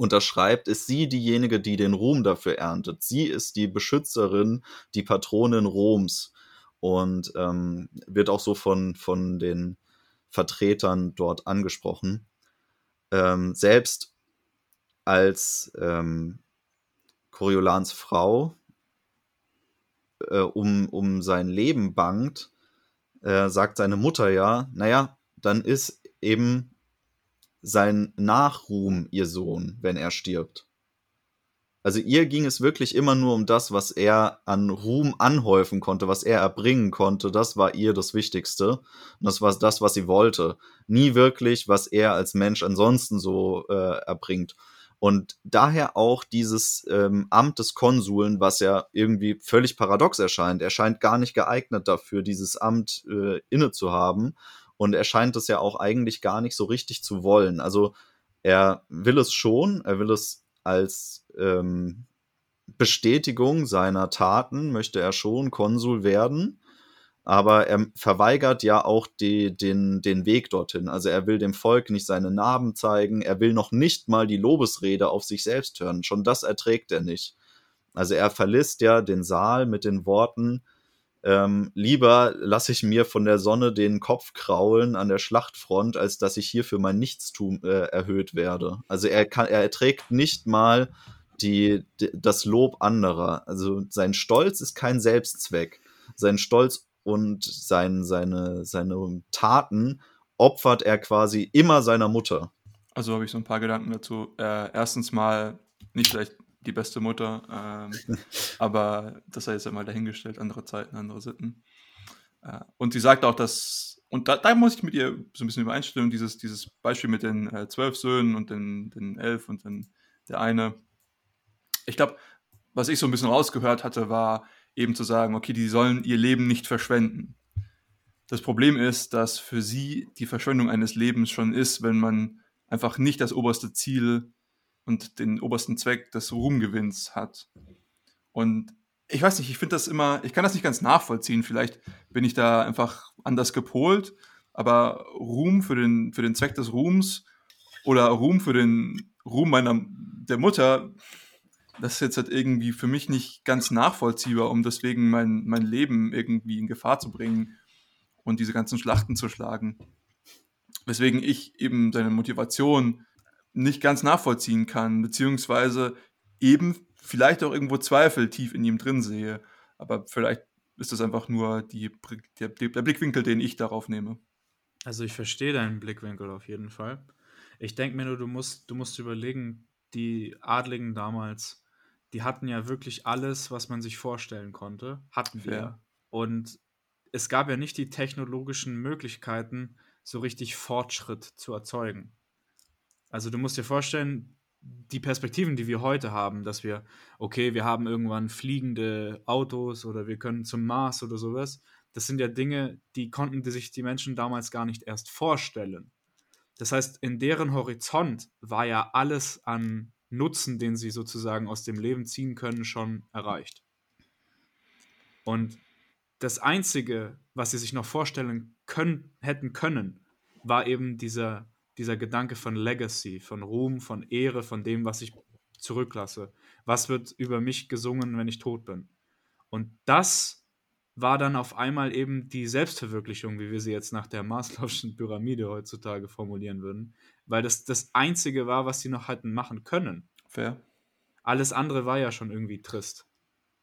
S2: unterschreibt, ist sie diejenige, die den Ruhm dafür erntet. Sie ist die Beschützerin, die Patronin Roms und ähm, wird auch so von, von den Vertretern dort angesprochen. Ähm, selbst als ähm, Coriolans Frau äh, um, um sein Leben bangt, äh, sagt seine Mutter ja, naja, dann ist eben sein Nachruhm ihr Sohn, wenn er stirbt. Also ihr ging es wirklich immer nur um das, was er an Ruhm anhäufen konnte, was er erbringen konnte. Das war ihr das Wichtigste. Und das war das, was sie wollte. Nie wirklich, was er als Mensch ansonsten so äh, erbringt. Und daher auch dieses ähm, Amt des Konsuln, was ja irgendwie völlig paradox erscheint. Er scheint gar nicht geeignet dafür, dieses Amt äh, inne zu haben. Und er scheint es ja auch eigentlich gar nicht so richtig zu wollen. Also er will es schon, er will es als ähm, Bestätigung seiner Taten, möchte er schon Konsul werden. Aber er verweigert ja auch die, den, den Weg dorthin. Also er will dem Volk nicht seine Narben zeigen. Er will noch nicht mal die Lobesrede auf sich selbst hören. Schon das erträgt er nicht. Also er verlässt ja den Saal mit den Worten, ähm, lieber lasse ich mir von der Sonne den Kopf kraulen an der Schlachtfront, als dass ich hier für mein Nichtstum äh, erhöht werde. Also er kann, er erträgt nicht mal die, die, das Lob anderer. Also sein Stolz ist kein Selbstzweck. Sein Stolz und sein, seine, seine Taten opfert er quasi immer seiner Mutter.
S3: Also habe ich so ein paar Gedanken dazu. Äh, erstens mal nicht vielleicht die beste Mutter. Ähm, aber das sei jetzt einmal dahingestellt, andere Zeiten, andere Sitten. Äh, und sie sagt auch, dass, und da, da, muss ich mit ihr so ein bisschen übereinstimmen, dieses, dieses Beispiel mit den äh, zwölf Söhnen und den, den elf und den, der eine. Ich glaube, was ich so ein bisschen rausgehört hatte, war eben zu sagen, okay, die sollen ihr Leben nicht verschwenden. Das Problem ist, dass für sie die Verschwendung eines Lebens schon ist, wenn man einfach nicht das oberste Ziel und den obersten Zweck des Ruhmgewinns hat. Und ich weiß nicht, ich finde das immer, ich kann das nicht ganz nachvollziehen. Vielleicht bin ich da einfach anders gepolt, aber Ruhm für den, für den Zweck des Ruhms oder Ruhm für den Ruhm meiner der Mutter, das ist jetzt halt irgendwie für mich nicht ganz nachvollziehbar, um deswegen mein, mein Leben irgendwie in Gefahr zu bringen und diese ganzen Schlachten zu schlagen. Weswegen ich eben seine Motivation nicht ganz nachvollziehen kann, beziehungsweise eben vielleicht auch irgendwo Zweifel tief in ihm drin sehe. Aber vielleicht ist das einfach nur die, der, der Blickwinkel, den ich darauf nehme.
S1: Also ich verstehe deinen Blickwinkel auf jeden Fall. Ich denke mir nur, du musst, du musst überlegen, die Adligen damals, die hatten ja wirklich alles, was man sich vorstellen konnte, hatten wir. Ja. Und es gab ja nicht die technologischen Möglichkeiten, so richtig Fortschritt zu erzeugen. Also du musst dir vorstellen, die Perspektiven, die wir heute haben, dass wir, okay, wir haben irgendwann fliegende Autos oder wir können zum Mars oder sowas, das sind ja Dinge, die konnten sich die Menschen damals gar nicht erst vorstellen. Das heißt, in deren Horizont war ja alles an Nutzen, den sie sozusagen aus dem Leben ziehen können, schon erreicht. Und das Einzige, was sie sich noch vorstellen können, hätten können, war eben dieser dieser Gedanke von Legacy, von Ruhm, von Ehre, von dem, was ich zurücklasse. Was wird über mich gesungen, wenn ich tot bin? Und das war dann auf einmal eben die Selbstverwirklichung, wie wir sie jetzt nach der Maslow'schen Pyramide heutzutage formulieren würden, weil das das Einzige war, was sie noch hätten machen können.
S3: Fair.
S1: Alles andere war ja schon irgendwie trist.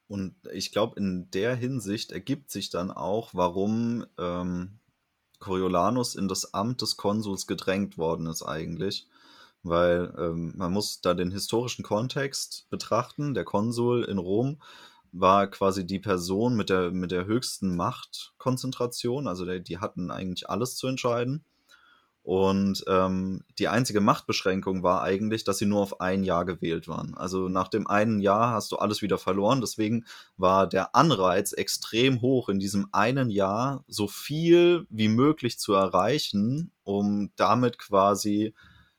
S2: Und ich glaube, in der Hinsicht ergibt sich dann auch, warum ähm, Coriolanus in das Amt des Konsuls gedrängt worden ist eigentlich. Weil ähm, man muss da den historischen Kontext betrachten. Der Konsul in Rom war quasi die Person mit der, mit der höchsten Machtkonzentration. Also der, die hatten eigentlich alles zu entscheiden. Und ähm, die einzige Machtbeschränkung war eigentlich, dass sie nur auf ein Jahr gewählt waren. Also nach dem einen Jahr hast du alles wieder verloren. Deswegen war der Anreiz extrem hoch, in diesem einen Jahr so viel wie möglich zu erreichen, um damit quasi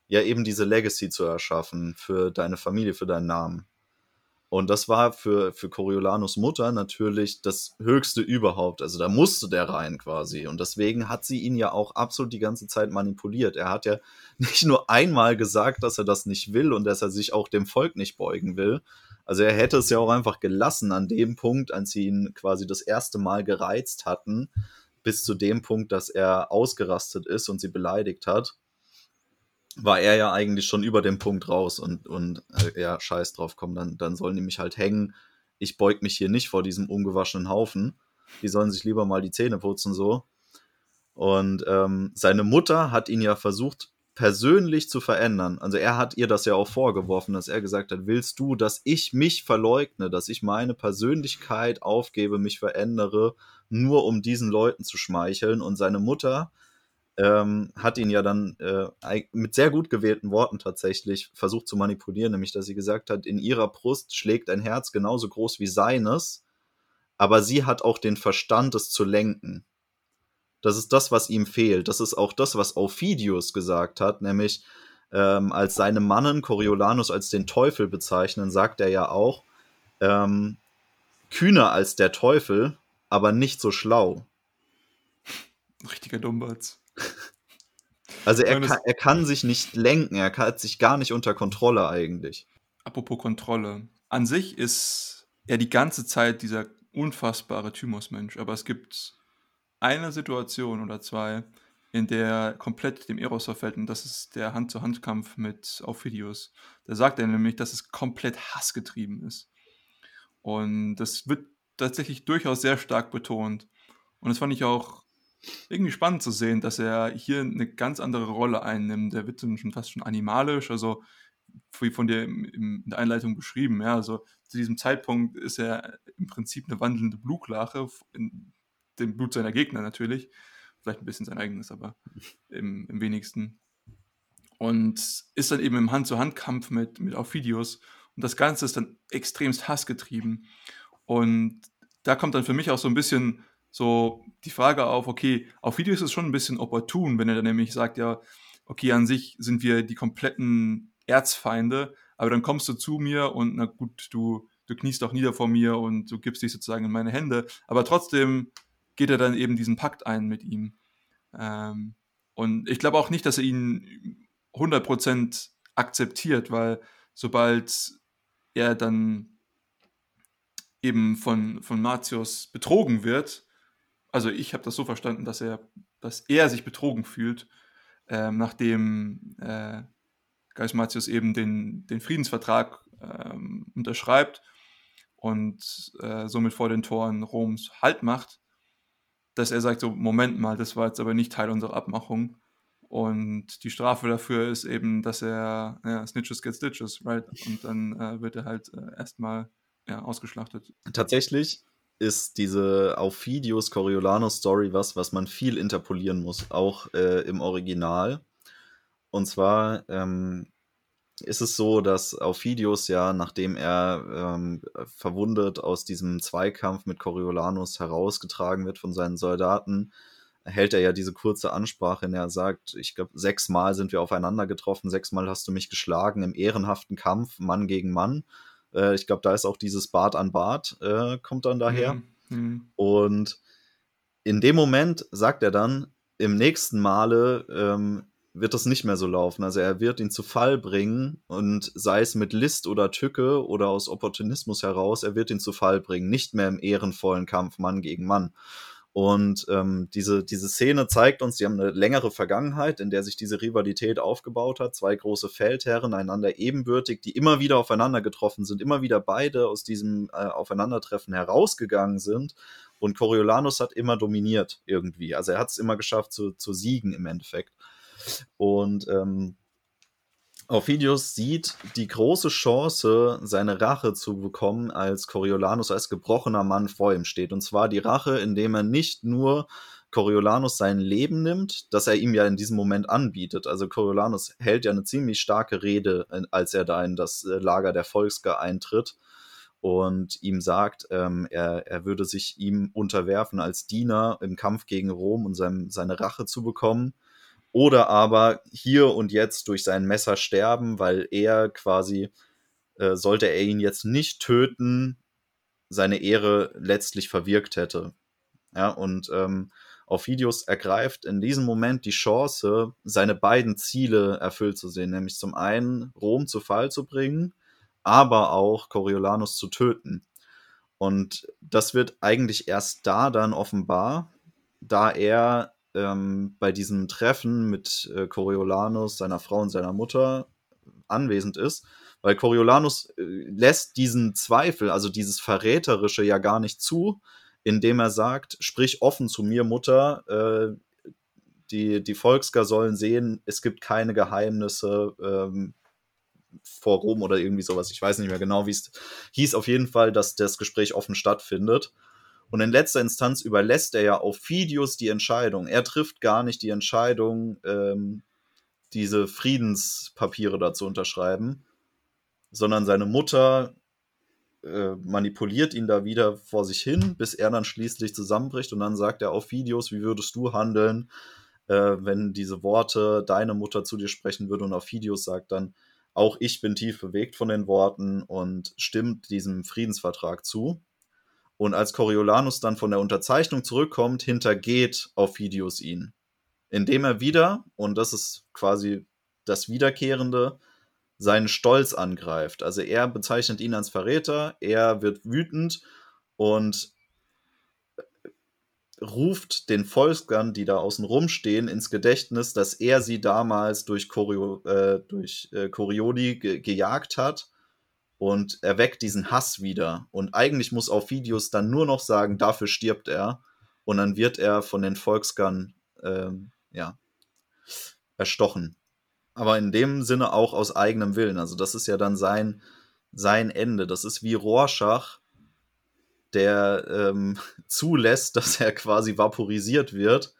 S2: ja eben diese Legacy zu erschaffen für deine Familie, für deinen Namen. Und das war für, für Coriolanus Mutter natürlich das Höchste überhaupt. Also da musste der rein quasi. Und deswegen hat sie ihn ja auch absolut die ganze Zeit manipuliert. Er hat ja nicht nur einmal gesagt, dass er das nicht will und dass er sich auch dem Volk nicht beugen will. Also er hätte es ja auch einfach gelassen an dem Punkt, als sie ihn quasi das erste Mal gereizt hatten, bis zu dem Punkt, dass er ausgerastet ist und sie beleidigt hat war er ja eigentlich schon über dem Punkt raus und, und äh, ja, scheiß drauf, komm, dann, dann sollen die mich halt hängen. Ich beug mich hier nicht vor diesem ungewaschenen Haufen. Die sollen sich lieber mal die Zähne putzen, so. Und ähm, seine Mutter hat ihn ja versucht, persönlich zu verändern. Also er hat ihr das ja auch vorgeworfen, dass er gesagt hat, willst du, dass ich mich verleugne, dass ich meine Persönlichkeit aufgebe, mich verändere, nur um diesen Leuten zu schmeicheln. Und seine Mutter ähm, hat ihn ja dann äh, mit sehr gut gewählten Worten tatsächlich versucht zu manipulieren, nämlich dass sie gesagt hat, in ihrer Brust schlägt ein Herz genauso groß wie seines, aber sie hat auch den Verstand, es zu lenken. Das ist das, was ihm fehlt. Das ist auch das, was Aufidius gesagt hat, nämlich ähm, als seine Mannen Coriolanus als den Teufel bezeichnen, sagt er ja auch, ähm, kühner als der Teufel, aber nicht so schlau.
S3: Richtiger Dummbatz.
S2: Also er kann, er kann sich nicht lenken, er hat sich gar nicht unter Kontrolle eigentlich.
S3: Apropos Kontrolle. An sich ist er die ganze Zeit dieser unfassbare Thymus-Mensch, aber es gibt eine Situation oder zwei, in der er komplett dem Eros verfällt und das ist der Hand-zu-Hand-Kampf mit Aufidius. Da sagt er nämlich, dass es komplett hassgetrieben ist. Und das wird tatsächlich durchaus sehr stark betont. Und das fand ich auch irgendwie spannend zu sehen, dass er hier eine ganz andere Rolle einnimmt. Der wird schon fast schon animalisch, also wie von dir in der Einleitung beschrieben. Ja, also zu diesem Zeitpunkt ist er im Prinzip eine wandelnde Blutlache, in dem Blut seiner Gegner natürlich. Vielleicht ein bisschen sein eigenes, aber im, im wenigsten. Und ist dann eben im Hand-zu-Hand-Kampf mit, mit Aufidius. Und das Ganze ist dann extremst hassgetrieben. Und da kommt dann für mich auch so ein bisschen so die Frage auf, okay, Aufidius ist schon ein bisschen opportun, wenn er dann nämlich sagt, ja, okay, an sich sind wir die kompletten Erzfeinde, aber dann kommst du zu mir und na gut, du, du kniest auch nieder vor mir und du gibst dich sozusagen in meine Hände, aber trotzdem geht er dann eben diesen Pakt ein mit ihm. Ähm, und ich glaube auch nicht, dass er ihn 100% akzeptiert, weil sobald er dann eben von, von Martius betrogen wird, also ich habe das so verstanden, dass er, dass er sich betrogen fühlt, ähm, nachdem äh, Gaius Martius eben den, den Friedensvertrag ähm, unterschreibt und äh, somit vor den Toren Roms Halt macht, dass er sagt, so, Moment mal, das war jetzt aber nicht Teil unserer Abmachung. Und die Strafe dafür ist eben, dass er ja, Snitches get Stitches, right? Und dann äh, wird er halt äh, erstmal ja, ausgeschlachtet.
S2: Tatsächlich ist diese Aufidius Coriolanus Story was, was man viel interpolieren muss, auch äh, im Original. Und zwar ähm, ist es so, dass Aufidius ja, nachdem er ähm, verwundet aus diesem Zweikampf mit Coriolanus herausgetragen wird von seinen Soldaten, hält er ja diese kurze Ansprache, in der er sagt, ich glaube, sechsmal sind wir aufeinander getroffen, sechsmal hast du mich geschlagen im ehrenhaften Kampf, Mann gegen Mann. Äh, ich glaube, da ist auch dieses Bart an Bart, äh, kommt dann daher. Mhm. mhm. Und in dem Moment sagt er dann, im nächsten Male ähm, wird das nicht mehr so laufen. Also er wird ihn zu Fall bringen und sei es mit List oder Tücke oder aus Opportunismus heraus, er wird ihn zu Fall bringen. Nicht mehr im ehrenvollen Kampf Mann gegen Mann. Und ähm, diese, diese Szene zeigt uns, sie haben eine längere Vergangenheit, in der sich diese Rivalität aufgebaut hat. Zwei große Feldherren, einander ebenbürtig, die immer wieder aufeinander getroffen sind, immer wieder beide aus diesem äh, Aufeinandertreffen herausgegangen sind. Und Coriolanus hat immer dominiert irgendwie. Also er hat es immer geschafft zu, zu siegen im Endeffekt. Und ähm, Aufidius sieht die große Chance, seine Rache zu bekommen, als Coriolanus als gebrochener Mann vor ihm steht. Und zwar die Rache, indem er nicht nur Coriolanus sein Leben nimmt, das er ihm ja in diesem Moment anbietet. Also Coriolanus hält ja eine ziemlich starke Rede, als er da in das äh, Lager der Volsker eintritt und ihm sagt, ähm, er, er würde sich ihm unterwerfen als Diener im Kampf gegen Rom und sein, seine Rache zu bekommen oder aber hier und jetzt durch sein Messer sterben, weil er quasi, äh, sollte er ihn jetzt nicht töten, seine Ehre letztlich verwirkt hätte. Ja, und ähm, Aufidius ergreift in diesem Moment die Chance, seine beiden Ziele erfüllt zu sehen, nämlich zum einen Rom zu Fall zu bringen, aber auch Coriolanus zu töten. Und das wird eigentlich erst da dann offenbar, da er ähm, bei diesem Treffen mit äh, Coriolanus, seiner Frau und seiner Mutter anwesend ist, weil Coriolanus äh, lässt diesen Zweifel, also dieses Verräterische ja gar nicht zu, indem er sagt, sprich offen zu mir, Mutter, äh, die, die Volksgar sollen sehen, es gibt keine Geheimnisse ähm, vor Rom oder irgendwie sowas. Ich weiß nicht mehr genau, wie es hieß. Auf jeden Fall, dass das Gespräch offen stattfindet. Und in letzter Instanz überlässt er ja auf Fidius die Entscheidung. Er trifft gar nicht die Entscheidung, ähm, diese Friedenspapiere da zu unterschreiben, sondern seine Mutter äh, manipuliert ihn da wieder vor sich hin, bis er dann schließlich zusammenbricht und dann sagt er auf Videos, wie würdest du handeln, äh, wenn diese Worte deine Mutter zu dir sprechen würde und auf Videos sagt dann, auch ich bin tief bewegt von den Worten und stimmt diesem Friedensvertrag zu. Und als Coriolanus dann von der Unterzeichnung zurückkommt, hintergeht Aufidius ihn. Indem er wieder, und das ist quasi das Wiederkehrende, seinen Stolz angreift. Also er bezeichnet ihn als Verräter, er wird wütend und ruft den Volkern, die da außen rumstehen, ins Gedächtnis, dass er sie damals durch, Chorio, äh, durch äh, Corioli ge gejagt hat und erweckt diesen Hass wieder. Und eigentlich muss Aufidius dann nur noch sagen, dafür stirbt er. Und dann wird er von den Volksgern ähm, ja, erstochen. aber in dem Sinne auch aus eigenem Willen. Also das ist ja dann sein, sein Ende. Das ist wie Rorschach, der ähm, zulässt, dass er quasi vaporisiert wird.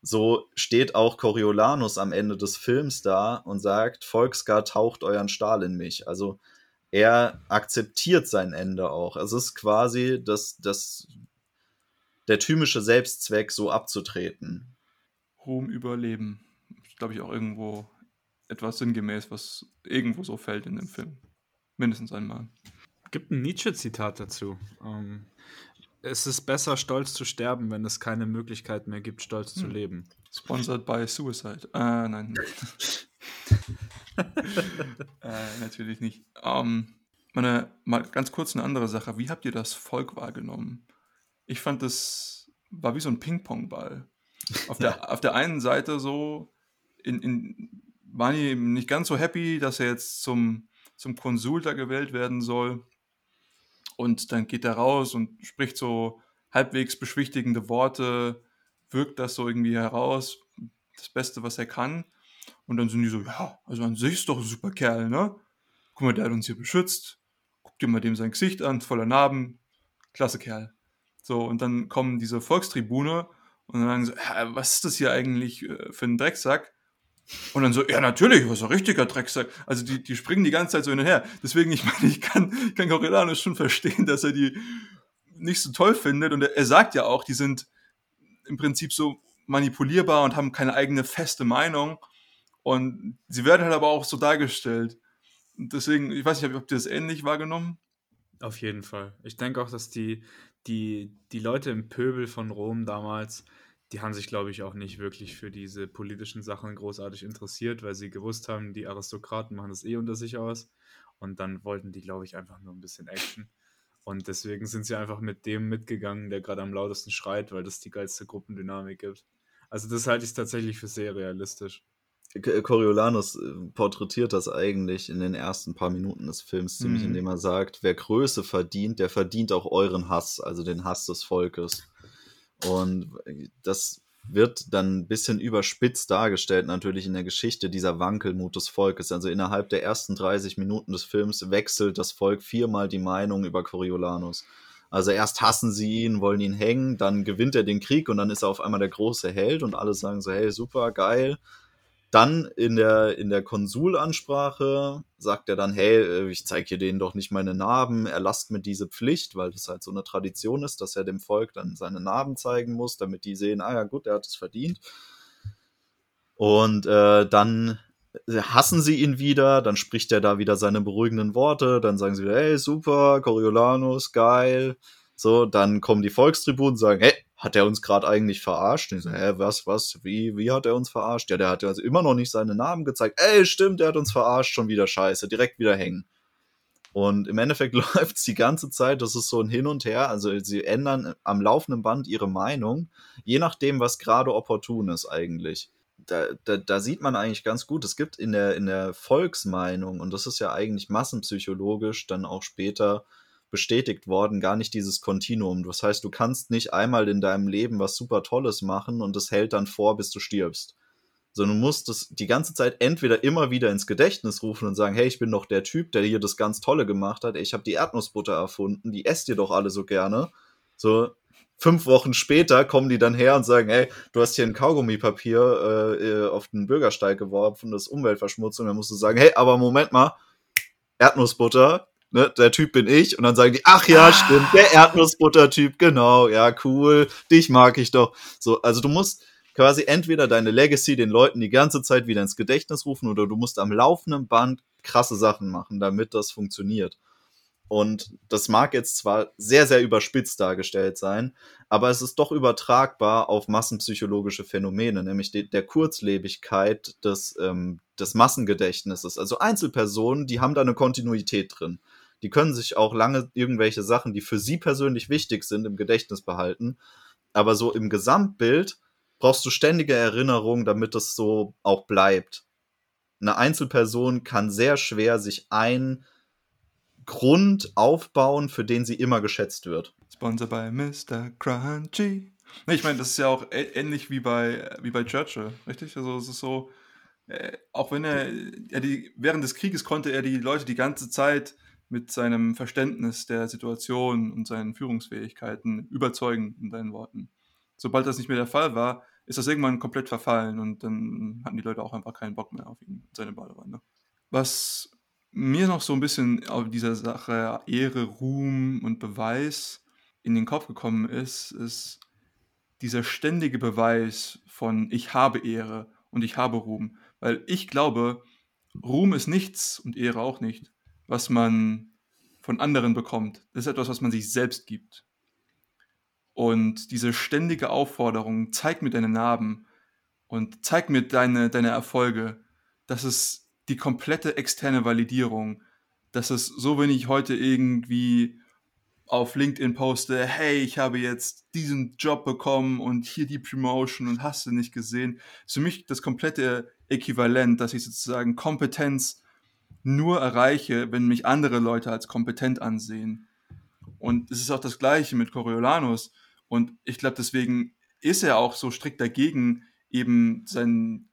S2: So steht auch Coriolanus am Ende des Films da und sagt, Volksgar taucht euren Stahl in mich. Also er akzeptiert sein Ende auch. Es ist quasi das, das, der typische Selbstzweck, so abzutreten.
S3: Ruhm überleben. Glaube ich auch irgendwo etwas sinngemäß, was irgendwo so fällt in dem Film. Mindestens einmal.
S1: Gibt ein Nietzsche-Zitat dazu. Ähm, es ist besser, stolz zu sterben, wenn es keine Möglichkeit mehr gibt, stolz hm. zu leben.
S3: Sponsored by Suicide. Äh, nein. äh, natürlich nicht. Ähm, meine, mal ganz kurz eine andere Sache. Wie habt ihr das Volk wahrgenommen? Ich fand, das war wie so ein Ping-Pong-Ball. Auf, der, ja. auf der einen Seite so in, in, waren die eben nicht ganz so happy, dass er jetzt zum, zum Konsul da gewählt werden soll. Und dann geht er raus und spricht so halbwegs beschwichtigende Worte, wirkt das so irgendwie heraus, das Beste, was er kann. Und dann sind die so, ja, also an sich ist doch ein super Kerl, ne? Guck mal, der hat uns hier beschützt. Guck dir mal dem sein Gesicht an, voller Narben. Klasse Kerl. So, und dann kommen diese Volkstribune und dann sagen sie, ja, was ist das hier eigentlich äh, für ein Drecksack? Und dann so, ja, natürlich, was ein richtiger Drecksack. Also die, die springen die ganze Zeit so hin und her. Deswegen, ich meine, ich kann, ich kann Coriolanus schon verstehen, dass er die nicht so toll findet. Und er, er sagt ja auch, die sind im Prinzip so manipulierbar und haben keine eigene feste Meinung. Und sie werden halt aber auch so dargestellt. Und deswegen, ich weiß nicht, ob ihr das ähnlich wahrgenommen?
S1: Auf jeden Fall. Ich denke auch, dass die, die, die Leute im Pöbel von Rom damals die haben sich, glaube ich, auch nicht wirklich für diese politischen Sachen großartig interessiert, weil sie gewusst haben, die Aristokraten machen das eh unter sich aus. Und dann wollten die, glaube ich, einfach nur ein bisschen Action. Und deswegen sind sie einfach mit dem mitgegangen, der gerade am lautesten schreit, weil das die geilste Gruppendynamik gibt. Also das halte ich tatsächlich für sehr realistisch.
S2: Coriolanus äh, porträtiert das eigentlich in den ersten paar Minuten des Films ziemlich, mhm. indem er sagt, wer Größe verdient, der verdient auch euren Hass, also den Hass des Volkes. Und das wird dann ein bisschen überspitzt dargestellt, natürlich in der Geschichte dieser Wankelmut des Volkes. Also innerhalb der ersten 30 Minuten des Films wechselt das Volk viermal die Meinung über Coriolanus. Also erst hassen sie ihn, wollen ihn hängen, dann gewinnt er den Krieg und dann ist er auf einmal der große Held und alle sagen so, hey, super, geil. Dann in der, in der Konsulansprache sagt er dann, hey, äh, ich zeige hier denen doch nicht meine Narben, erlasst mir diese Pflicht, weil das halt so eine Tradition ist, dass er dem Volk dann seine Narben zeigen muss, damit die sehen, ah ja gut, er hat es verdient. Und äh, dann hassen sie ihn wieder, dann spricht er da wieder seine beruhigenden Worte, dann sagen sie wieder, hey, super, Coriolanus, geil. So, dann kommen die Volkstribunen und sagen, hey, hat er uns gerade eigentlich verarscht? Ich so, hä, was, was, wie, wie hat er uns verarscht? Ja, der hat ja also immer noch nicht seinen Namen gezeigt. Ey, stimmt, der hat uns verarscht, schon wieder scheiße, direkt wieder hängen. Und im Endeffekt läuft es die ganze Zeit, das ist so ein Hin und Her. Also sie ändern am laufenden Band ihre Meinung, je nachdem, was gerade opportun ist eigentlich. Da, da, da, sieht man eigentlich ganz gut, es gibt in der, in der Volksmeinung, und das ist ja eigentlich massenpsychologisch dann auch später bestätigt worden, gar nicht dieses Kontinuum. Das heißt, du kannst nicht einmal in deinem Leben was super Tolles machen und das hält dann vor, bis du stirbst. Sondern du musst es die ganze Zeit entweder immer wieder ins Gedächtnis rufen und sagen, hey, ich bin doch der Typ, der hier das ganz Tolle gemacht hat. Ich habe die Erdnussbutter erfunden, die esst ihr doch alle so gerne. So, fünf Wochen später kommen die dann her und sagen, hey, du hast hier ein Kaugummipapier äh, äh auf den Bürgersteig geworfen, das ist Umweltverschmutzung. Dann musst du sagen, hey, aber Moment mal, Erdnussbutter, ne, der Typ bin ich. Und dann sagen die, ach ja, stimmt, der Erdnussbutter-Typ, genau, ja, cool, dich mag ich doch. So, also du musst quasi entweder deine Legacy den Leuten die ganze Zeit wieder ins Gedächtnis rufen oder du musst am laufenden Band krasse Sachen machen, damit das funktioniert. Und das mag jetzt zwar sehr, sehr überspitzt dargestellt sein, aber es ist doch übertragbar auf massenpsychologische Phänomene, nämlich die, der Kurzlebigkeit des, ähm, des Massengedächtnisses. Also Einzelpersonen, die haben da eine Kontinuität drin. Die können sich auch lange irgendwelche Sachen, die für sie persönlich wichtig sind, im Gedächtnis behalten. Aber so im Gesamtbild brauchst du ständige Erinnerung, damit es so auch bleibt. Eine Einzelperson kann sehr schwer sich ein Grund aufbauen, für den sie immer geschätzt wird.
S3: Sponsor bei Mr. Crunchy. Ich meine, das ist ja auch ähnlich wie bei, wie bei Churchill, richtig? Also es ist so, äh, auch wenn er, er die, während des Krieges konnte er die Leute die ganze Zeit mit seinem Verständnis der Situation und seinen Führungsfähigkeiten überzeugen in seinen Worten. Sobald das nicht mehr der Fall war, ist das irgendwann komplett verfallen und dann hatten die Leute auch einfach keinen Bock mehr auf ihn, seine Badewanne. Was mir noch so ein bisschen auf dieser Sache Ehre, Ruhm und Beweis in den Kopf gekommen ist, ist dieser ständige Beweis von ich habe Ehre und ich habe Ruhm. Weil ich glaube, Ruhm ist nichts und Ehre auch nicht, was man von anderen bekommt. Das ist etwas, was man sich selbst gibt. Und diese ständige Aufforderung, zeig mir deine Narben und zeig mir deine, deine Erfolge, das ist die komplette externe Validierung. Das ist so, wenn ich heute irgendwie auf LinkedIn poste, hey, ich habe jetzt diesen Job bekommen und hier die Promotion und hast du nicht gesehen. ist für mich das komplette Äquivalent, dass ich sozusagen Kompetenz nur erreiche, wenn mich andere Leute als kompetent ansehen. Und es ist auch das Gleiche mit Coriolanus. Und ich glaube, deswegen ist er auch so strikt dagegen, eben sein,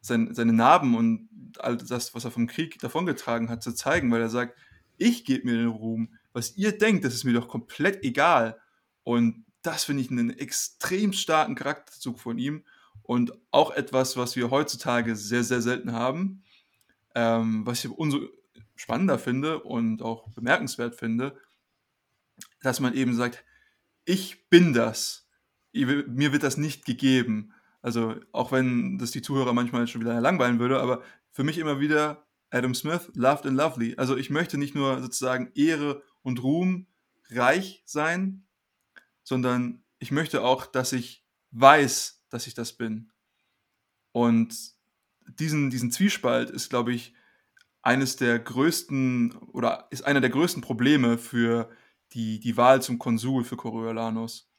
S3: sein, seine Narben und all das, was er vom Krieg davongetragen hat, zu zeigen, weil er sagt, ich gebe mir den Ruhm. Was ihr denkt, das ist mir doch komplett egal. Und das finde ich einen extrem starken Charakterzug von ihm und auch etwas, was wir heutzutage sehr, sehr selten haben. Ähm, was ich umso spannender finde und auch bemerkenswert finde, dass man eben sagt, ich bin das. Mir wird das nicht gegeben. Also auch wenn das die Zuhörer manchmal schon wieder langweilen würde, aber für mich immer wieder Adam Smith, Loved and Lovely. Also ich möchte nicht nur sozusagen Ehre und Ruhm reich sein, sondern ich möchte auch, dass ich weiß, dass ich das bin. Und diesen, diesen Zwiespalt ist, glaube ich, eines der größten oder ist einer der größten Probleme für die, die Wahl zum Konsul für Coriolanus.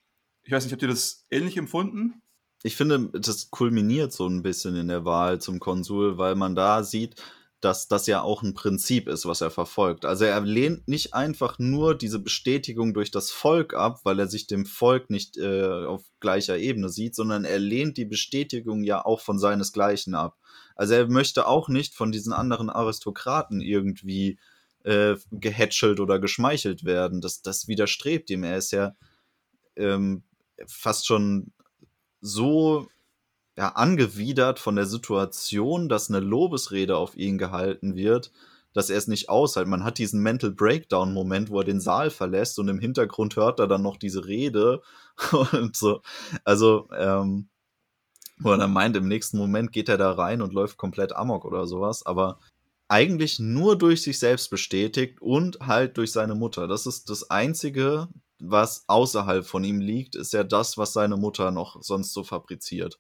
S3: Ich weiß nicht, habt ihr das ähnlich empfunden?
S2: Ich finde, das kulminiert so ein bisschen in der Wahl zum Konsul, weil man da sieht, dass das ja auch ein Prinzip ist, was er verfolgt. Also er lehnt nicht einfach nur diese Bestätigung durch das Volk ab, weil er sich dem Volk nicht äh, auf gleicher Ebene sieht, sondern er lehnt die Bestätigung ja auch von seinesgleichen ab. Also er möchte auch nicht von diesen anderen Aristokraten irgendwie äh, gehätschelt oder geschmeichelt werden. Das, das widerstrebt ihm. Er ist ja ähm, fast schon so ja, angewidert von der Situation, dass eine Lobesrede auf ihn gehalten wird, dass er es nicht aushält. Man hat diesen Mental Breakdown-Moment, wo er den Saal verlässt und im Hintergrund hört er dann noch diese Rede und so. Also, ähm, wo er dann meint, im nächsten Moment geht er da rein und läuft komplett amok oder sowas, aber eigentlich nur durch sich selbst bestätigt und halt durch seine Mutter. Das ist das Einzige, was außerhalb von ihm liegt, ist ja das, was seine Mutter noch sonst so fabriziert.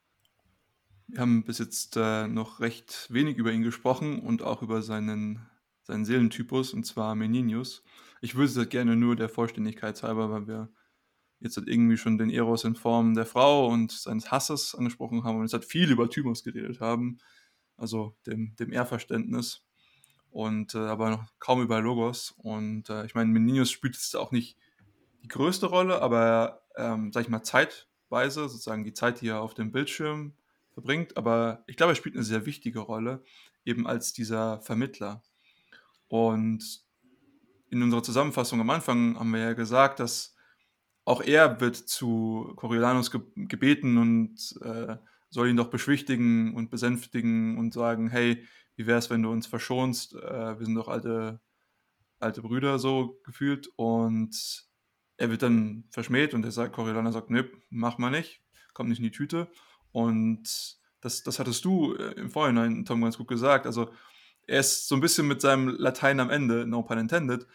S3: Wir haben bis jetzt äh, noch recht wenig über ihn gesprochen und auch über seinen, seinen Seelentypus, und zwar Meninius. Ich würde es gerne nur der Vollständigkeit halber, weil wir jetzt halt irgendwie schon den Eros in Form der Frau und seines Hasses angesprochen haben und jetzt halt viel über Thymus geredet haben, also dem, dem Ehrverständnis und äh, aber noch kaum über Logos. Und äh, ich meine, Meninius spielt jetzt auch nicht die größte Rolle, aber ähm, sag ich mal, zeitweise, sozusagen die Zeit, die er auf dem Bildschirm verbringt, aber ich glaube, er spielt eine sehr wichtige Rolle, eben als dieser Vermittler. Und in unserer Zusammenfassung am Anfang haben wir ja gesagt, dass auch er wird zu Coriolanus ge gebeten und äh, soll ihn doch beschwichtigen und besänftigen und sagen, hey, wie wäre es, wenn du uns verschonst? Äh, wir sind doch alte, alte Brüder so gefühlt. Und er wird dann verschmäht und er sagt, Coriolanus sagt, nö, mach mal nicht, kommt nicht in die Tüte. Und das, das hattest du äh, im Vorhinein, Tom, ganz gut gesagt. Also er ist so ein bisschen mit seinem Latein am Ende, no pun intended.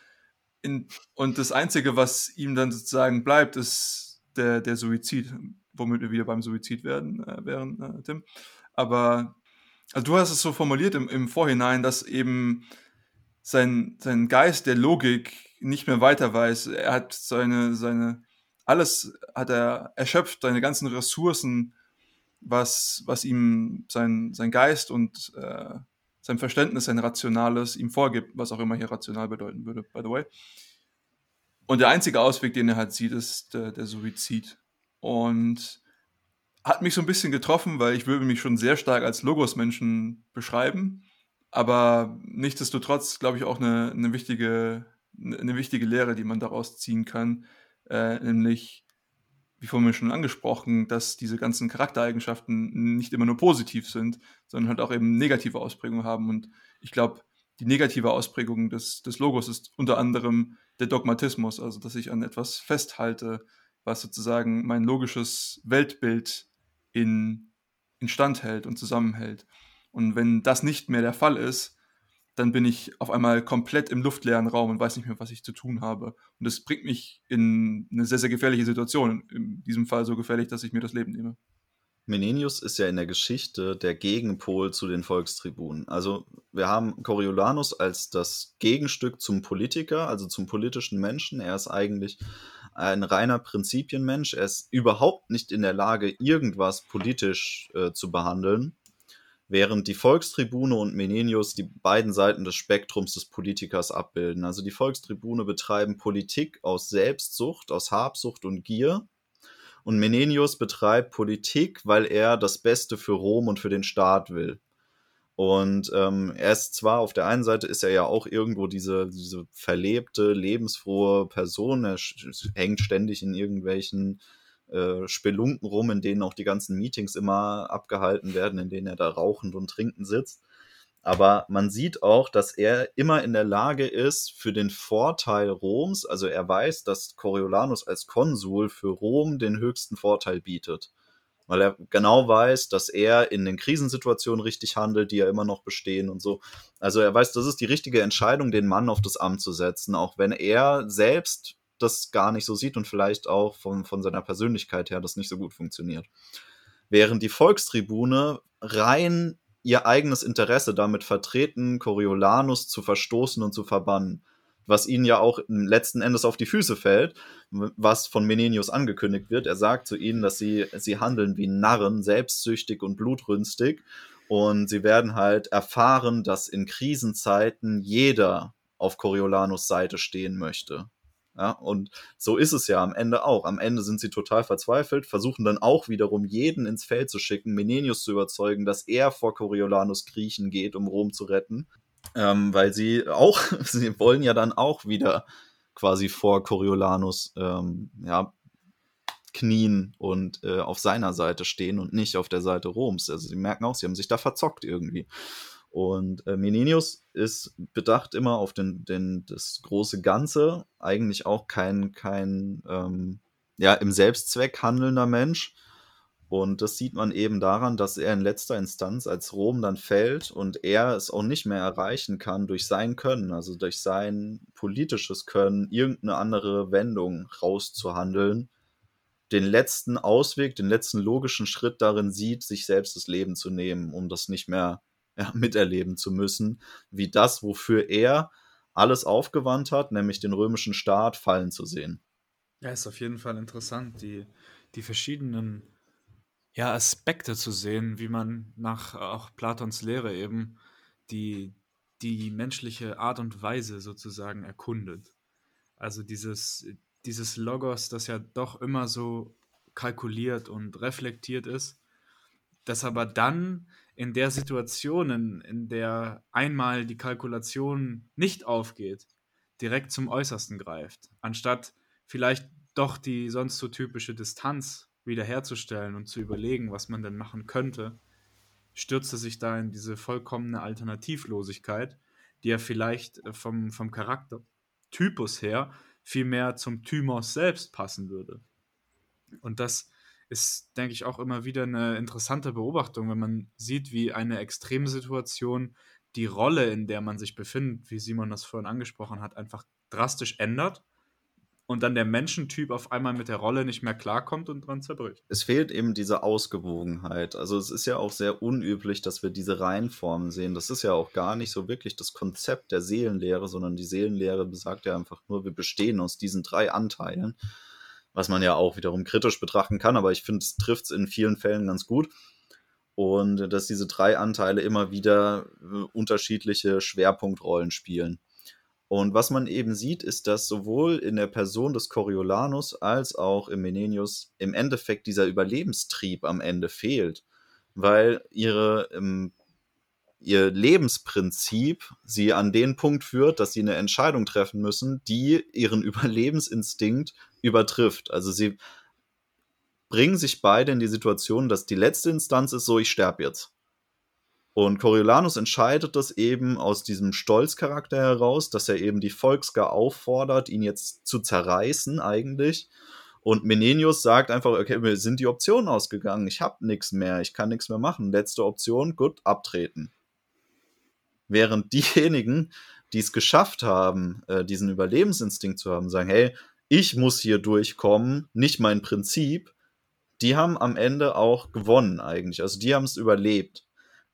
S3: In, und das Einzige, was ihm dann sozusagen bleibt, ist der, der Suizid, womit wir wieder beim Suizid werden, äh, wären, äh, Tim. Aber also du hast es so formuliert im, im Vorhinein, dass eben sein, sein Geist der Logik nicht mehr weiter weiß. Er hat seine, seine, alles hat er erschöpft, seine ganzen Ressourcen was, was ihm sein, sein Geist und äh, sein Verständnis, sein Rationales ihm vorgibt, was auch immer hier rational bedeuten würde, by the way. Und der einzige Ausweg, den er halt sieht, ist der, der Suizid. Und hat mich so ein bisschen getroffen, weil ich würde mich schon sehr stark als Logos-Menschen beschreiben. Aber nichtsdestotrotz, glaube ich, auch eine, eine, wichtige, eine wichtige Lehre, die man daraus ziehen kann. Äh, nämlich, wie vorhin schon angesprochen, dass diese ganzen Charaktereigenschaften nicht immer nur positiv sind, sondern halt auch eben negative Ausprägungen haben. Und ich glaube, die negative Ausprägung des, des Logos ist unter anderem der Dogmatismus, also dass ich an etwas festhalte, was sozusagen mein logisches Weltbild in, instand hält und zusammenhält. Und wenn das nicht mehr der Fall ist, dann bin ich auf einmal komplett im luftleeren Raum und weiß nicht mehr, was ich zu tun habe. Und das bringt mich in eine sehr, sehr gefährliche Situation. In diesem Fall so gefährlich, dass ich mir das Leben nehme.
S2: Menenius ist ja in der Geschichte der Gegenpol zu den Volkstribunen. Also wir haben Coriolanus als das Gegenstück zum Politiker, also zum politischen Menschen. Er ist eigentlich ein reiner Prinzipienmensch. Er ist überhaupt nicht in der Lage, irgendwas politisch äh, zu behandeln, während die Volkstribune und Menenius die beiden Seiten des Spektrums des Politikers abbilden. Also die Volkstribune betreiben Politik aus Selbstsucht, aus Habsucht und Gier. Und Menenius betreibt Politik, weil er das Beste für Rom und für den Staat will. Und ähm, er ist zwar auf der einen Seite ist er ja auch irgendwo diese, diese verlebte, lebensfrohe Person. Er hängt ständig in irgendwelchen äh, Spelunken rum, in denen auch die ganzen Meetings immer abgehalten werden, in denen er da rauchend und trinkend sitzt. Aber man sieht auch, dass er immer in der Lage ist, für den Vorteil Roms, also er weiß, dass Coriolanus als Konsul für Rom den höchsten Vorteil bietet weil er genau weiß, dass er in den Krisensituationen richtig handelt, die ja immer noch bestehen und so. Also er weiß, das ist die richtige Entscheidung, den Mann auf das Amt zu setzen, auch wenn er selbst das gar nicht so sieht und vielleicht auch von, von seiner Persönlichkeit her das nicht so gut funktioniert. Während die Volkstribune rein ihr eigenes Interesse damit vertreten, Coriolanus zu verstoßen und zu verbannen was ihnen ja auch letzten Endes auf die Füße fällt, was von Menenius angekündigt wird. Er sagt zu ihnen, dass sie, sie handeln wie Narren, selbstsüchtig und blutrünstig. Und sie werden halt erfahren, dass in Krisenzeiten jeder auf Coriolanus Seite stehen möchte. Ja, und so ist es ja am Ende auch. Am Ende sind sie total verzweifelt, versuchen dann auch wiederum jeden ins Feld zu schicken, Menenius zu überzeugen, dass er vor Coriolanus kriechen geht, um Rom zu retten ähm, weil sie auch, sie wollen ja dann auch wieder quasi vor Coriolanus ähm, ja, knien und äh, auf seiner Seite stehen und nicht auf der Seite Roms. Also sie merken auch, sie haben sich da verzockt irgendwie. Und äh, Menenius ist bedacht immer auf den, den, das große Ganze, eigentlich auch kein, kein ähm, ja, im Selbstzweck handelnder Mensch, und das sieht man eben daran, dass er in letzter Instanz, als Rom dann fällt und er es auch nicht mehr erreichen kann durch sein Können, also durch sein politisches Können, irgendeine andere Wendung rauszuhandeln, den letzten Ausweg, den letzten logischen Schritt darin sieht, sich selbst das Leben zu nehmen, um das nicht mehr ja, miterleben zu müssen, wie das, wofür er alles aufgewandt hat, nämlich den römischen Staat fallen zu sehen.
S1: Ja, ist auf jeden Fall interessant, die, die verschiedenen ja, Aspekte zu sehen, wie man nach auch Platons Lehre eben die, die menschliche Art und Weise sozusagen erkundet. Also dieses, dieses Logos, das ja doch immer so kalkuliert und reflektiert ist, das aber dann in der Situation, in, der einmal die Kalkulation nicht aufgeht, direkt zum Äußersten greift, anstatt vielleicht doch die sonst so typische Distanz wiederherzustellen und zu überlegen, was man denn machen könnte, stürzte sich da in diese vollkommene Alternativlosigkeit, die ja vielleicht äh, vom, vom Charaktertypus her viel mehr zum Thymos selbst passen würde. Und das ist, denke ich, auch immer wieder eine interessante Beobachtung, wenn man sieht, wie eine Extremsituation die Rolle, in der man sich befindet, wie Simon das vorhin angesprochen hat, einfach drastisch ändert und dann der Menschentyp auf einmal mit der Rolle nicht mehr klarkommt und dran zerbricht.
S2: Es fehlt eben diese Ausgewogenheit. Also es ist ja auch sehr unüblich, dass wir diese Reihenformen sehen. Das ist ja auch gar nicht so wirklich das Konzept der Seelenlehre, sondern die Seelenlehre besagt ja einfach nur, wir bestehen aus diesen drei Anteilen, was man ja auch wiederum kritisch betrachten kann, aber ich finde, es trifft es in vielen Fällen ganz gut. Und dass diese drei Anteile immer wieder äh, unterschiedliche Schwerpunktrollen spielen. Und was man eben sieht, ist, dass sowohl in der Person des Coriolanus als auch im Menenius im Endeffekt dieser Überlebenstrieb am Ende fehlt, weil ihre, ähm, ihr Lebensprinzip sie an den Punkt führt, dass sie eine Entscheidung treffen müssen, die ihren Überlebensinstinkt übertrifft. Also sie bringen sich beide in die Situation, dass die letzte Instanz ist so, ich sterbe jetzt. Und Coriolanus entscheidet das eben aus diesem Stolzcharakter heraus, dass er eben die Volksgar auffordert, ihn jetzt zu zerreißen eigentlich. Und Menenius sagt einfach, okay, mir sind die Optionen ausgegangen, ich habe nichts mehr, ich kann nichts mehr machen. Letzte Option, gut, abtreten. Während diejenigen, die es geschafft haben, äh, diesen Überlebensinstinkt zu haben, sagen, hey, ich muss hier durchkommen, nicht mein Prinzip, die haben am Ende auch gewonnen eigentlich. Also die haben es überlebt.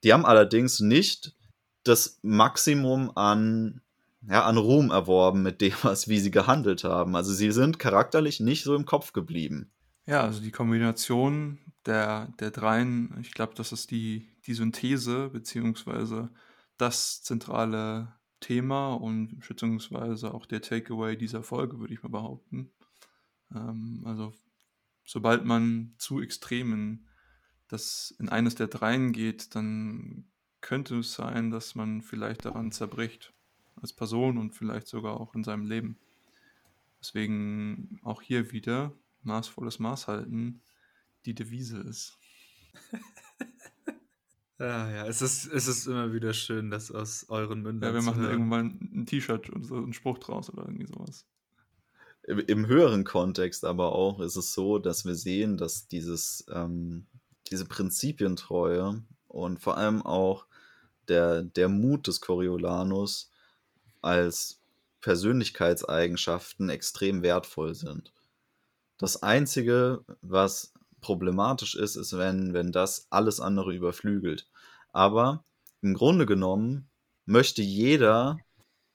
S2: Die haben allerdings nicht das Maximum an, ja, an Ruhm erworben mit dem, was, wie sie gehandelt haben. Also sie sind charakterlich nicht so im Kopf geblieben.
S3: Ja, also die Kombination der, der dreien, ich glaube, das ist die, die Synthese, beziehungsweise das zentrale Thema und beziehungsweise auch der Takeaway dieser Folge, würde ich mal behaupten. Ähm, also sobald man zu extremen das in eines der dreien geht, dann könnte es sein, dass man vielleicht daran zerbricht als Person und vielleicht sogar auch in seinem Leben. Deswegen auch hier wieder maßvolles Maß halten die Devise ist.
S1: ja, ja, es ist, es ist immer wieder schön, dass aus euren Mündern.
S3: Ja, wir machen irgendwann ein T-Shirt und so einen Spruch draus oder irgendwie sowas.
S2: Im, Im, höheren Kontext aber auch ist es so, dass wir sehen, dass dieses ähm, diese Prinzipientreue und vor allem auch der, der Mut des Coriolanus als Persönlichkeitseigenschaften extrem wertvoll sind. Das Einzige, was problematisch ist, ist, wenn, wenn das alles andere überflügelt. Aber im Grunde genommen möchte jeder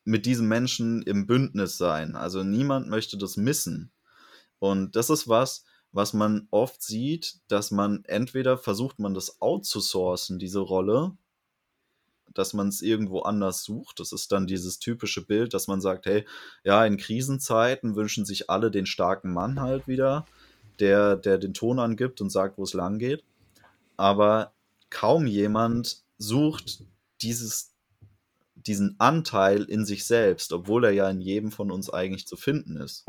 S2: mit diesem Menschen im Bündnis sein. Also niemand möchte das missen. Und das ist was, was man oft sieht, dass man entweder versucht man das outzusourcen, diese Rolle, dass man es irgendwo anders sucht. Das ist dann dieses typische Bild, dass man sagt, hey, ja, in Krisenzeiten wünschen sich alle den starken Mann halt wieder, der, der den Ton angibt und sagt, wo es lang geht. Aber kaum jemand sucht dieses, diesen Anteil in sich selbst, obwohl er ja in jedem von uns eigentlich zu finden ist.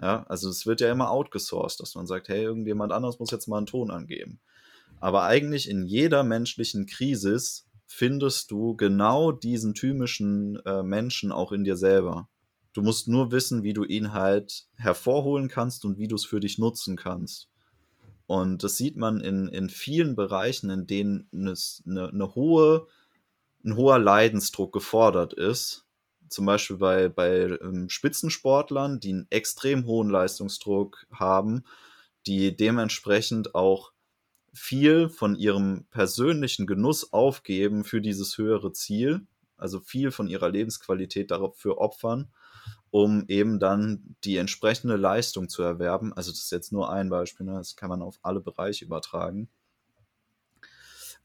S2: Ja, also es wird ja immer outgesourced, dass man sagt, hey, irgendjemand anders muss jetzt mal einen Ton angeben. Aber eigentlich in jeder menschlichen Krise findest du genau diesen typischen äh, Menschen auch in dir selber. Du musst nur wissen, wie du ihn halt hervorholen kannst und wie du es für dich nutzen kannst. Und das sieht man in, in vielen Bereichen, in denen eine, eine hohe, ein hoher Leidensdruck gefordert ist, zum Beispiel bei, bei ähm, Spitzensportlern, die einen extrem hohen Leistungsdruck haben, die dementsprechend auch viel von ihrem persönlichen Genuss aufgeben für dieses höhere Ziel, also viel von ihrer Lebensqualität dafür opfern, um eben dann die entsprechende Leistung zu erwerben. Also das ist jetzt nur ein Beispiel, ne? das kann man auf alle Bereiche übertragen.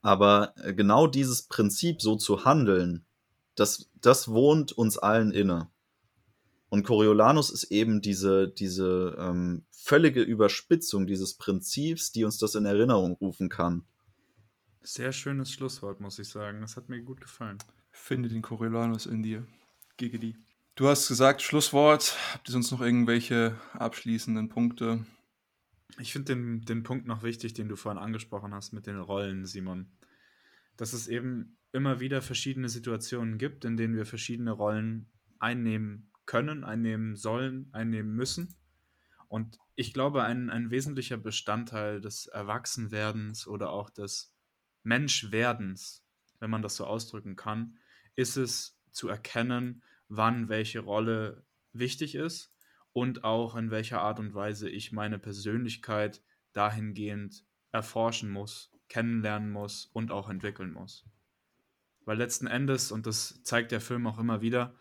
S2: Aber äh, genau dieses Prinzip so zu handeln, das, das wohnt uns allen inne. Und Coriolanus ist eben diese, diese ähm, völlige Überspitzung dieses Prinzips, die uns das in Erinnerung rufen kann.
S1: Sehr schönes Schlusswort, muss ich sagen. Das hat mir gut gefallen.
S3: Finde den Coriolanus in dir. Gigi. Du hast gesagt, Schlusswort. Habt ihr sonst noch irgendwelche abschließenden Punkte?
S1: Ich finde den, den Punkt noch wichtig, den du vorhin angesprochen hast mit den Rollen, Simon. Dass es eben immer wieder verschiedene Situationen gibt, in denen wir verschiedene Rollen einnehmen können, einnehmen sollen, einnehmen müssen. Und ich glaube, ein, ein wesentlicher Bestandteil des Erwachsenwerdens oder auch des Menschwerdens, wenn man das so ausdrücken kann, ist es zu erkennen, wann welche Rolle wichtig ist und auch in welcher Art und Weise ich meine Persönlichkeit dahingehend erforschen muss, kennenlernen muss und auch entwickeln muss. Weil letzten Endes, und das zeigt der Film auch immer wieder,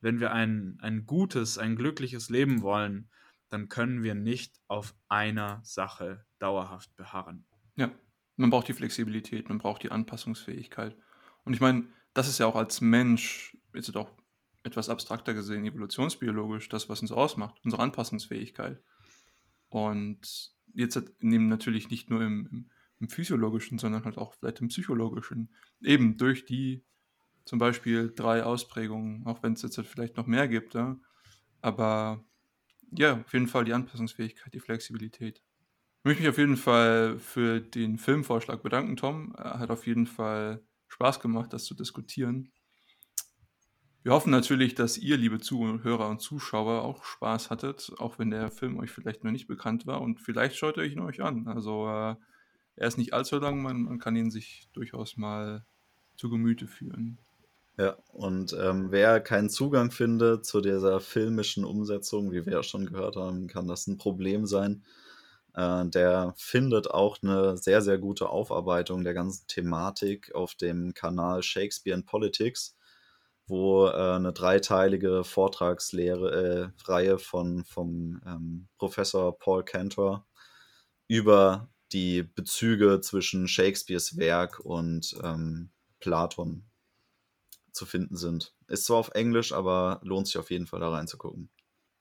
S1: wenn wir ein, ein gutes, ein glückliches Leben wollen, dann können wir nicht auf einer Sache dauerhaft beharren.
S3: Ja, man braucht die Flexibilität, man braucht die Anpassungsfähigkeit. Und ich meine, das ist ja auch als Mensch, jetzt auch etwas abstrakter gesehen, evolutionsbiologisch, das, was uns ausmacht, unsere Anpassungsfähigkeit. Und jetzt nehmen natürlich nicht nur im, im, im, physiologischen, sondern halt auch vielleicht im psychologischen, eben durch die zum Beispiel drei Ausprägungen, auch wenn es jetzt halt vielleicht noch mehr gibt, ja? aber ja, auf jeden Fall die Anpassungsfähigkeit, die Flexibilität. Ich möchte mich auf jeden Fall für den Filmvorschlag bedanken, Tom. Hat auf jeden Fall Spaß gemacht, das zu diskutieren. Wir hoffen natürlich, dass ihr, liebe Zuhörer und Zuschauer, auch Spaß hattet, auch wenn der Film euch vielleicht noch nicht bekannt war. Und vielleicht schaut ihr ihn euch an. Also äh, er ist nicht allzu lang, man, man kann ihn sich durchaus mal zu Gemüte führen.
S2: Ja, und ähm, wer keinen Zugang findet zu dieser filmischen Umsetzung, wie wir ja schon gehört haben, kann das ein Problem sein. Äh, der findet auch eine sehr, sehr gute Aufarbeitung der ganzen Thematik auf dem Kanal Shakespeare and Politics, wo äh, eine dreiteilige Vortragslehre äh, Reihe von vom ähm, Professor Paul Cantor über die Bezüge zwischen Shakespeares Werk und ähm, Platon zu finden sind. Ist zwar auf Englisch, aber lohnt sich auf jeden Fall da reinzugucken.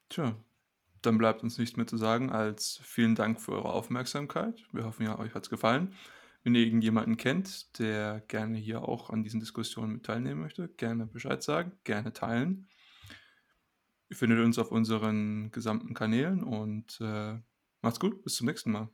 S3: Tja, dann bleibt uns nichts mehr zu sagen als vielen Dank für eure Aufmerksamkeit. Wir hoffen ja, euch hat es gefallen. Wenn ihr irgendjemanden kennt, der gerne hier auch an diesen Diskussionen mit teilnehmen möchte, gerne Bescheid sagen, gerne teilen. Ihr findet uns auf unseren gesamten Kanälen und äh, macht's gut, bis zum nächsten Mal.